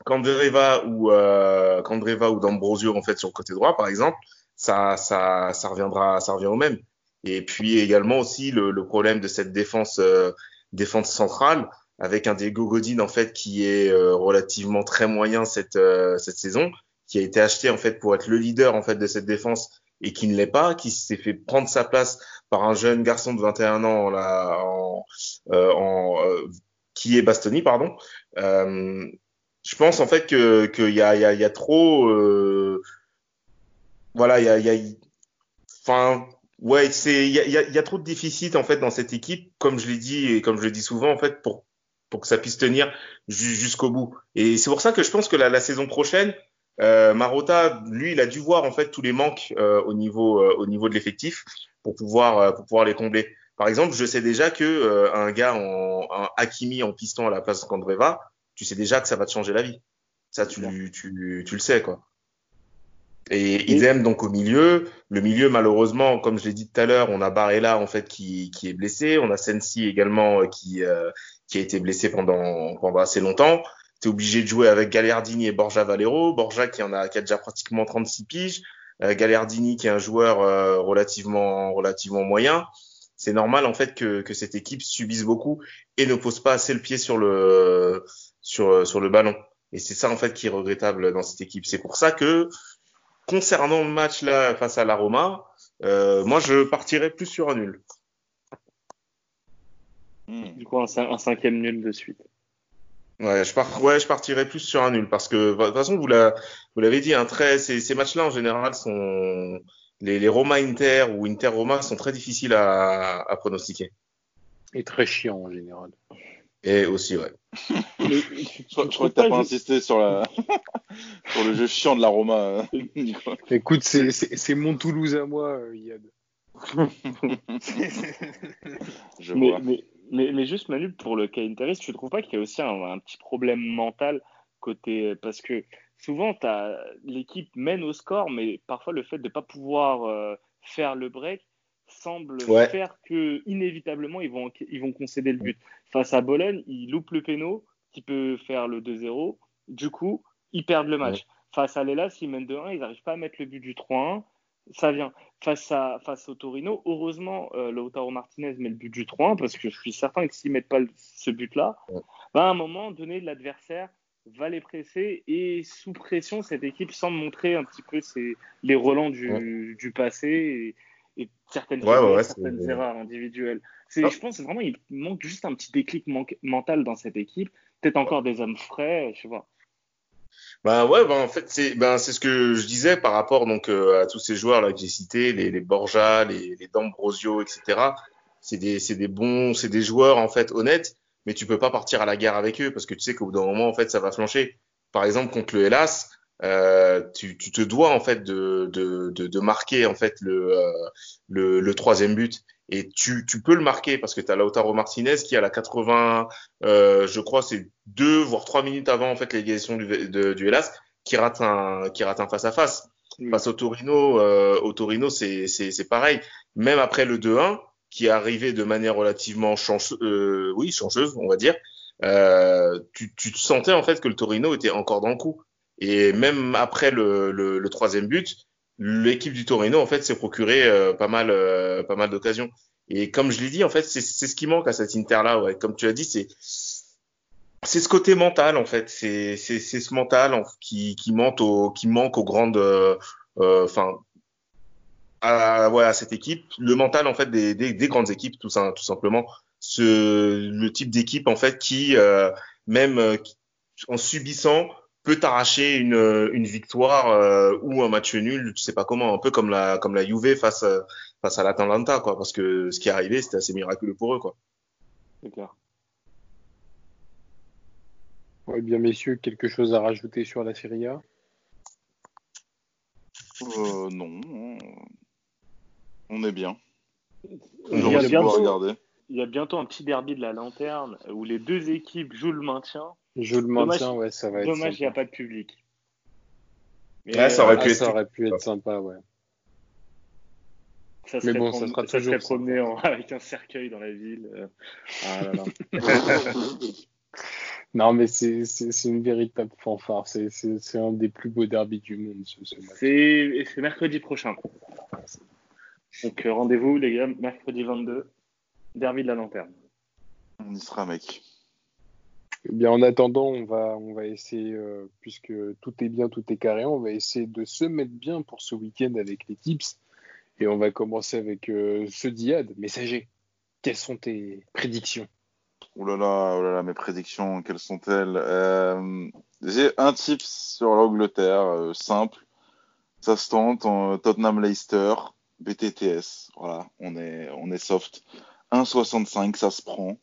Candreva ou euh, Candreva ou D'Ambrosio en fait sur le côté droit, par exemple, ça, ça, ça reviendra, ça revient au même. Et puis également aussi le, le problème de cette défense, euh, défense centrale avec un Diego Godin en fait qui est euh, relativement très moyen cette, euh, cette saison, qui a été acheté en fait pour être le leader en fait de cette défense et qui ne l'est pas, qui s'est fait prendre sa place par un jeune garçon de 21 ans là, en, euh, en euh, qui est Bastoni, pardon. Euh, je pense en fait que qu'il y a, y, a, y a trop, voilà, il y a, y a, enfin, ouais, c'est il y a, y a trop de déficits en fait dans cette équipe, comme je l'ai dit et comme je le dis souvent en fait pour pour que ça puisse tenir jusqu'au bout. Et c'est pour ça que je pense que la, la saison prochaine, euh, Marotta, lui, il a dû voir en fait tous les manques euh, au niveau euh, au niveau de l'effectif pour pouvoir euh, pour pouvoir les combler. Par exemple, je sais déjà que euh, un gars en un Hakimi en piston à la place de Candreva, tu sais déjà que ça va te changer la vie. Ça, tu tu tu le sais quoi. Et idem donc au milieu, le milieu malheureusement, comme je l'ai dit tout à l'heure, on a Barella en fait qui qui est blessé, on a Sensi également qui qui a été blessé pendant pendant assez longtemps tu es obligé de jouer avec Gagliardini et Borja Valero. Borja qui en a, qui a déjà pratiquement 36 piges. Euh, Gagliardini qui est un joueur euh, relativement, relativement moyen. C'est normal en fait que, que cette équipe subisse beaucoup et ne pose pas assez le pied sur le, sur, sur le ballon. Et c'est ça en fait qui est regrettable dans cette équipe. C'est pour ça que concernant le match là face à la Roma, euh, moi je partirais plus sur un nul. Du coup, un, un cinquième nul de suite. Ouais, je pars, ouais, je partirais plus sur un nul parce que de toute façon vous la, vous l'avez dit, hein, très, ces, ces matchs-là en général sont les, les Roma Inter ou Inter Roma sont très difficiles à, à pronostiquer. Et très chiant en général. Et aussi, ouais. je, je crois que t'as pas insisté sur la sur le jeu chiant de la Roma. Écoute, c'est mon Toulouse à moi, Yad. je mais, vois. Mais, mais, mais, juste Manu, pour le cas Interis, tu ne trouves pas qu'il y a aussi un, un, petit problème mental côté. Parce que souvent, l'équipe mène au score, mais parfois le fait de ne pas pouvoir euh, faire le break semble ouais. faire que inévitablement ils vont, ils vont concéder le but. Face à Bologne, ils loupent le péno qui peut faire le 2-0. Du coup, ils perdent le match. Ouais. Face à l'Elas, s'ils mènent 2-1, ils n'arrivent pas à mettre le but du 3-1 ça vient. Face, à, face au Torino, heureusement, euh, Lautaro Martinez met le but du 3 parce que je suis certain que s'ils ne mettent pas ce but-là, ouais. bah, à un moment donné, l'adversaire va les presser et sous pression, cette équipe semble montrer un petit peu ses, les relents du, ouais. du passé et, et certaines, ouais, erreurs, certaines erreurs individuelles. Oh. Je pense vraiment il manque juste un petit déclic mental dans cette équipe, peut-être encore des hommes frais, je sais pas. Ben ouais, ben en fait c'est ben c'est ce que je disais par rapport donc euh, à tous ces joueurs là que j'ai cités, les, les Borja, les, les D'Ambrosio, etc. C'est des c'est des bons, c'est des joueurs en fait honnêtes, mais tu peux pas partir à la guerre avec eux parce que tu sais qu'au bout d'un moment en fait ça va flancher. Par exemple contre le Hellas, euh, tu, tu te dois en fait de de, de, de marquer en fait le, euh, le le troisième but et tu, tu peux le marquer parce que tu as Lautaro Martinez qui à la 80, euh, je crois c'est deux voire trois minutes avant en fait l'égalisation du, de, du Hellas qui rate un qui rate un face à face. Face au Torino, euh, au Torino c'est c'est c'est pareil. Même après le 2-1, qui est arrivé de manière relativement chanceuse, euh, oui, chanceuse, on va dire, euh, tu, tu sentais en fait que le Torino était encore dans le coup. Et même après le, le, le troisième but, l'équipe du Torino en fait s'est procuré euh, pas mal, euh, pas mal d'occasions. Et comme je l'ai dit, en fait, c'est ce qui manque à cette Inter là. Ouais. Comme tu as dit, c'est c'est ce côté mental en fait. C'est c'est ce mental qui qui manque au qui manque aux grandes, euh, enfin. à, ouais, à cette équipe, le mental en fait des, des, des grandes équipes tout, ça, tout simplement, ce, le type d'équipe en fait qui même en subissant peut t'arracher une, une victoire euh, ou un match nul, tu sais pas comment, un peu comme la comme la Juve face face à l'Atalanta quoi, parce que ce qui est arrivé c'était assez miraculeux pour eux quoi. C'est clair. Ouais, bien messieurs, quelque chose à rajouter sur la Serie A? Euh, Non, on est bien. Il y, a bientôt, il y a bientôt un petit derby de la lanterne où les deux équipes jouent le maintien je le maintiens, ouais, ça va être. Dommage, il n'y a pas de public. Mais ça aurait pu, être... ça aurait pu être sympa, ouais. Ça mais bon, ça sera ça toujours. promener en... avec un cercueil dans la ville. Euh. Ah là là. non, mais c'est une véritable fanfare. C'est un des plus beaux derbys du monde, ce, ce C'est mercredi prochain. Donc euh, rendez-vous, les gars, mercredi 22, derby de la lanterne. On y sera, mec. Eh bien, en attendant, on va, on va essayer, euh, puisque tout est bien, tout est carré, on va essayer de se mettre bien pour ce week-end avec les tips. Et on va commencer avec euh, ce Diad, messager. Quelles sont tes prédictions? Oh là là, oh là là, mes prédictions, quelles sont-elles? Euh, J'ai un tip sur l'Angleterre, simple. Ça se tente, en Tottenham-Leicester, BTTS. Voilà, on est, on est soft. 1,65, ça se prend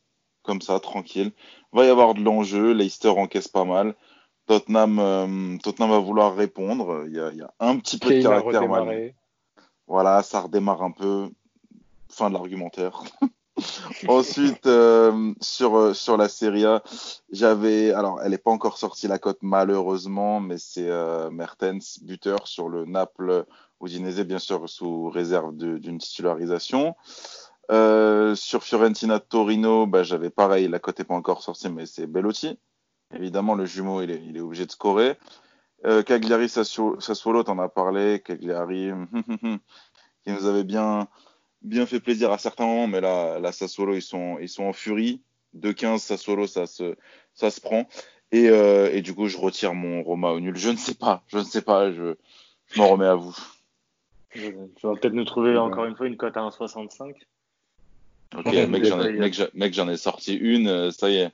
comme ça, tranquille. Va y avoir de l'enjeu. Leicester encaisse pas mal. Tottenham, euh, Tottenham va vouloir répondre. Il y a, il y a un petit peu de caractère mal. Voilà, ça redémarre un peu. Fin de l'argumentaire. Ensuite, euh, sur, euh, sur la Serie A, j'avais. Alors, elle n'est pas encore sortie la cote, malheureusement, mais c'est Mertens, buteur sur le Naples Udinese, bien sûr, sous réserve d'une titularisation. Euh, sur Fiorentina Torino, bah, j'avais pareil, la cote n'est pas encore sortie, mais c'est Bellotti. Évidemment, le jumeau, il est, il est obligé de scorer. Euh, Cagliari Sassuolo, t'en as parlé. Cagliari, qui nous avait bien, bien fait plaisir à certains moments, mais là, là Sassuolo, ils sont, ils sont en furie. 2-15, Sassuolo, ça se, ça se prend. Et, euh, et, du coup, je retire mon Roma au nul. Je ne sais pas, je ne sais pas, je, je m'en remets à vous. Tu vas peut-être nous trouver encore une fois une cote à 1,65. Ok, mec, j'en ai, mec, j'en ai sorti une, euh, ça y est.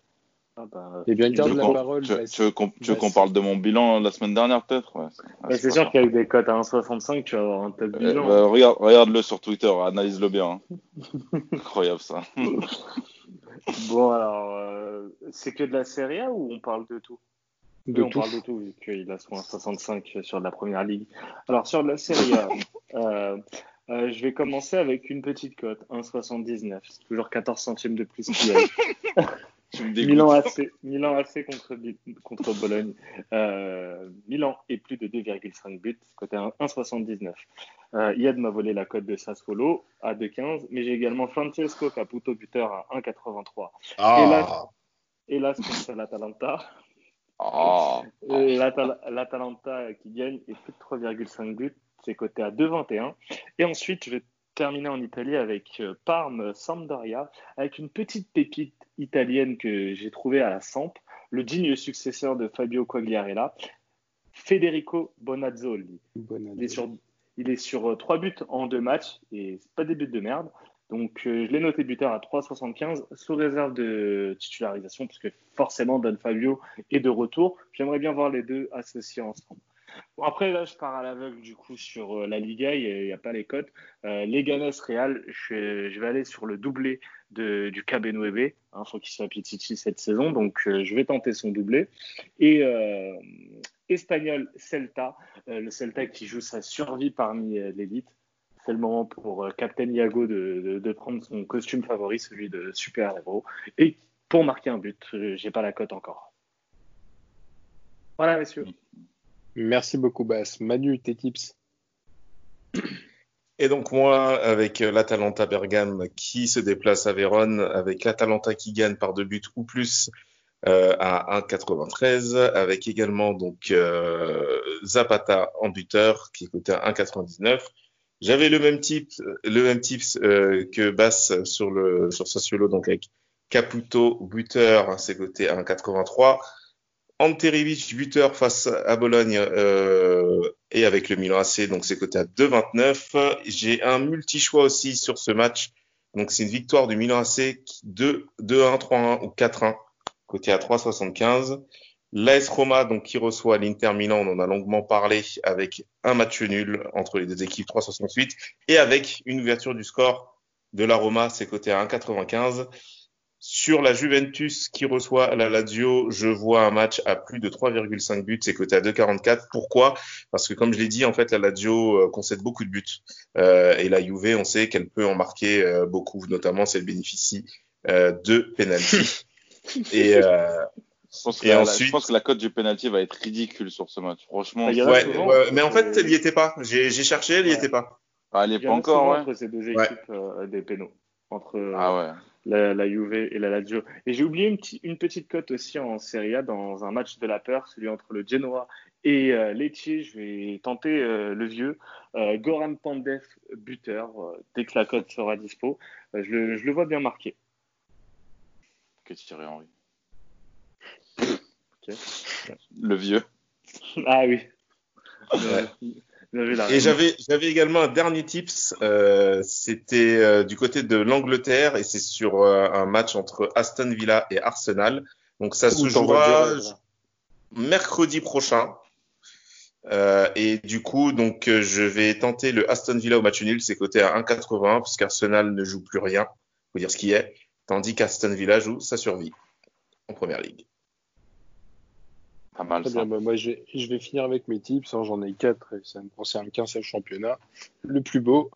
Ah bah, eh bien, garde la parole. Tu, tu veux qu'on parle de mon bilan la semaine dernière, peut-être? Ouais, C'est sûr qu'avec des cotes à 1,65, tu vas avoir un top bilan. Euh, bah, regarde, regarde-le sur Twitter, analyse-le bien. Hein. Incroyable ça. bon, alors, euh, c'est que de la Serie A ou on parle de tout? De On parle de tout, vu qu'il a son 65 sur la première ligue. Alors, sur la Serie A, euh, euh, je vais commencer avec une petite cote, 1,79. C'est toujours 14 centimes de plus Milan AC, Milan AC contre, contre Bologne. Euh, Milan est plus de 2,5 buts, côté 1,79. Euh, Yad m'a volé la cote de Sassuolo à 2,15, mais j'ai également Francesco Caputo buteur à 1,83. Ah. Hélas, hélas contre l'Atalanta. Oh. L'Atalanta qui gagne est plus de 3,5 buts c'est coté à 2,21. Et ensuite, je vais terminer en Italie avec euh, Parme Sampdoria, avec une petite pépite italienne que j'ai trouvée à la Samp, le digne successeur de Fabio Quagliarella, Federico Bonazzoli. Il est sur, il est sur 3 euh, buts en 2 matchs et c'est pas des buts de merde. Donc euh, je l'ai noté buteur à 3,75 sous réserve de titularisation parce que forcément Don Fabio est de retour. J'aimerais bien voir les deux associés ensemble. Bon, après, là, je pars à l'aveugle du coup sur euh, la Liga, il n'y a, pas les cotes. Euh, Leganés Real, je, vais aller sur le doublé de, du Il hein, faut qu'il soit Pichichi cette saison, donc euh, je vais tenter son doublé. Et euh, Espagnol Celta, le Celta qui joue sa survie parmi l'élite. C'est le moment pour Captain Iago de, de, prendre son costume favori, celui de super-héros, et pour marquer un but. J'ai pas la cote encore. Voilà, messieurs. Merci beaucoup, Bass. Manu, tes tips Et donc moi, avec l'Atalanta Bergame qui se déplace à Vérone, avec l'Atalanta qui gagne par deux buts ou plus euh, à 1,93, avec également donc euh, Zapata en buteur qui à 1,99. J'avais le même type, le même tips euh, que Bass sur le sur Sociolo, donc avec Caputo buteur, c'est coté à 1,83. Anterivic buteur face à Bologne euh, et avec le Milan AC, donc c'est coté à 2,29. J'ai un multi-choix aussi sur ce match. Donc c'est une victoire du Milan AC 2-1, 3-1 ou 4-1, côté à 3,75. L'AS Roma, donc qui reçoit l'Inter Milan, on en a longuement parlé, avec un match nul entre les deux équipes 3,68 et avec une ouverture du score de la Roma, c'est coté à 1,95. Sur la Juventus qui reçoit la Lazio, je vois un match à plus de 3,5 buts, c'est coté à 2,44. Pourquoi? Parce que comme je l'ai dit, en fait, la Lazio euh, concède beaucoup de buts. Euh, et la Juve, on sait qu'elle peut en marquer euh, beaucoup, notamment si elle bénéficie euh, de pénalty. et, euh, Je pense, que Et la, ensuite- je pense que la cote du penalty va être ridicule sur ce match. Franchement, ouais, souvent, ouais, mais en fait, elle n'y était pas. J'ai cherché, elle n'y Ouais. était pas. ah, elle est Il y pas encore, ouais. entre ces deux Ouais. équipes euh, des pénaux, entre Ah ouais. La, la Juve et la Lazio. Et j'ai oublié une, petite- une petite cote aussi en Serie A dans un match de la peur, celui entre le Genoa et euh, Lecce. Je vais tenter euh, le vieux euh, Goran Pandev buteur euh, dès que la cote sera dispo. Euh, je, le, je le vois bien marqué. Que Thierry Henry. Ok. Le vieux. Ah oui. Ouais. Et j'avais j'avais également un dernier tips. Euh, C'était euh, du côté de l'Angleterre et c'est sur euh, un match entre Aston Villa et Arsenal. Donc ça se jouera mercredi prochain. Euh, et du coup, donc euh, je vais tenter le Aston Villa au match nul. C'est coté à 1,80 parce qu'Arsenal ne joue plus rien. Faut dire ce qui est. Tandis qu'Aston Villa joue sa survie en première ligue. Pas mal Très ça. bien, bah, moi je vais, finir avec mes tips, hein, j'en ai 4 et ça ne concerne qu'un seul championnat, le plus beau.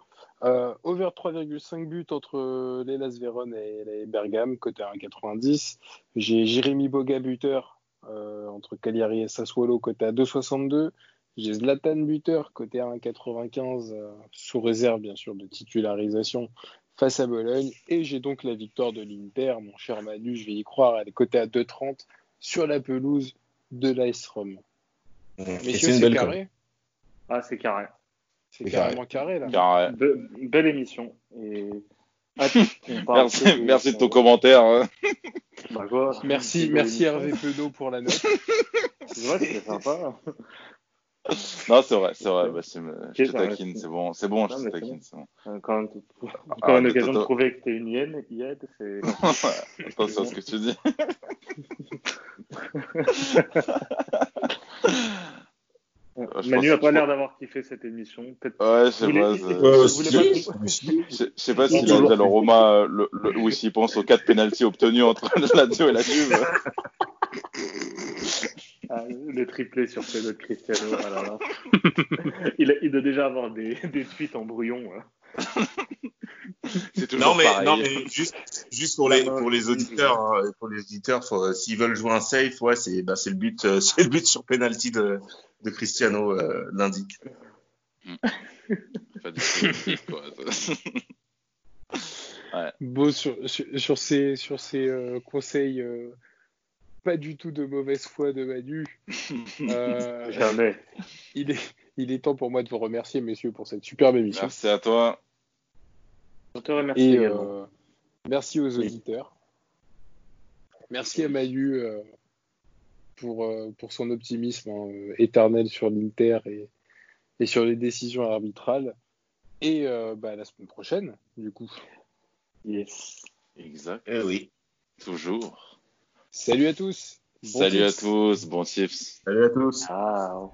Euh, over 3,5 buts entre l'Elas Vérone et les Bergame, côté à 1,90. J'ai Jérémy Boga buteur euh, entre Cagliari et Sassuolo, côté à 2,62. J'ai Zlatan buteur, côté à 1,95, euh, sous réserve bien sûr de titularisation face à Bologne. Et j'ai donc la victoire de l'Inter, mon cher Manu, je vais y croire, elle est cotée à 2,30 sur la pelouse de l'AS Rome. Messieurs, c'est c'est carré Ah, c'est carré. C'est C'est carrément carré, là. Car, ouais. Be- belle émission. Et... Merci, de- merci de ton commentaire. hein. Bah, quoi, Merci, c'est merci Hervé Penaud pour la note. émission. Ouais, c'est sympa. Non, c'est vrai, c'est vrai. Bah, c'est- je te taquine, c'est- bon, c'est bon, je Non, te mais c'est taquine, bon. c'est bon. Quand Ah, encore une mais occasion de prouver que t'es une hyène, hyène, c'est. Attention à ce que tu dis. je Manu pense- a pas je l'air d'avoir kiffé cette émission. Peut-être. Ouais, je sais pas. je si, pas- si. Je je sais pas le Roma, le, le, ou s'il pense aux quatre pénalties obtenus entre la Lazio et la Juve. Ah, le triplé sur celui de Cristiano. il, a- il doit déjà avoir des, des tweets en brouillon. hein. C'est toujours Non mais, pareil. non mais juste, juste pour les pour les auditeurs, hein, pour les auditeurs, faut, euh, s'ils veulent jouer un safe, ouais, c'est bah, c'est le but, euh, c'est le but sur penalty de de Cristiano euh, quoi. Beau sur, sur, sur ces, sur ces euh, conseils euh, pas du tout de mauvaise foi de Manu. Euh, Jamais. il, est, il est temps pour moi de vous remercier, messieurs, pour cette superbe émission. Merci à toi. On te remercie Et également. euh, merci aux auditeurs. Merci à Manu euh, pour, euh, pour son optimisme hein, éternel sur l'Inter et, et sur les décisions arbitrales. Et euh, bah, à la semaine prochaine, du coup. Yes. Exact. Eh oui. Toujours. Salut à tous. Bon Salut à tous. Bon tips. Salut à tous. Ciao.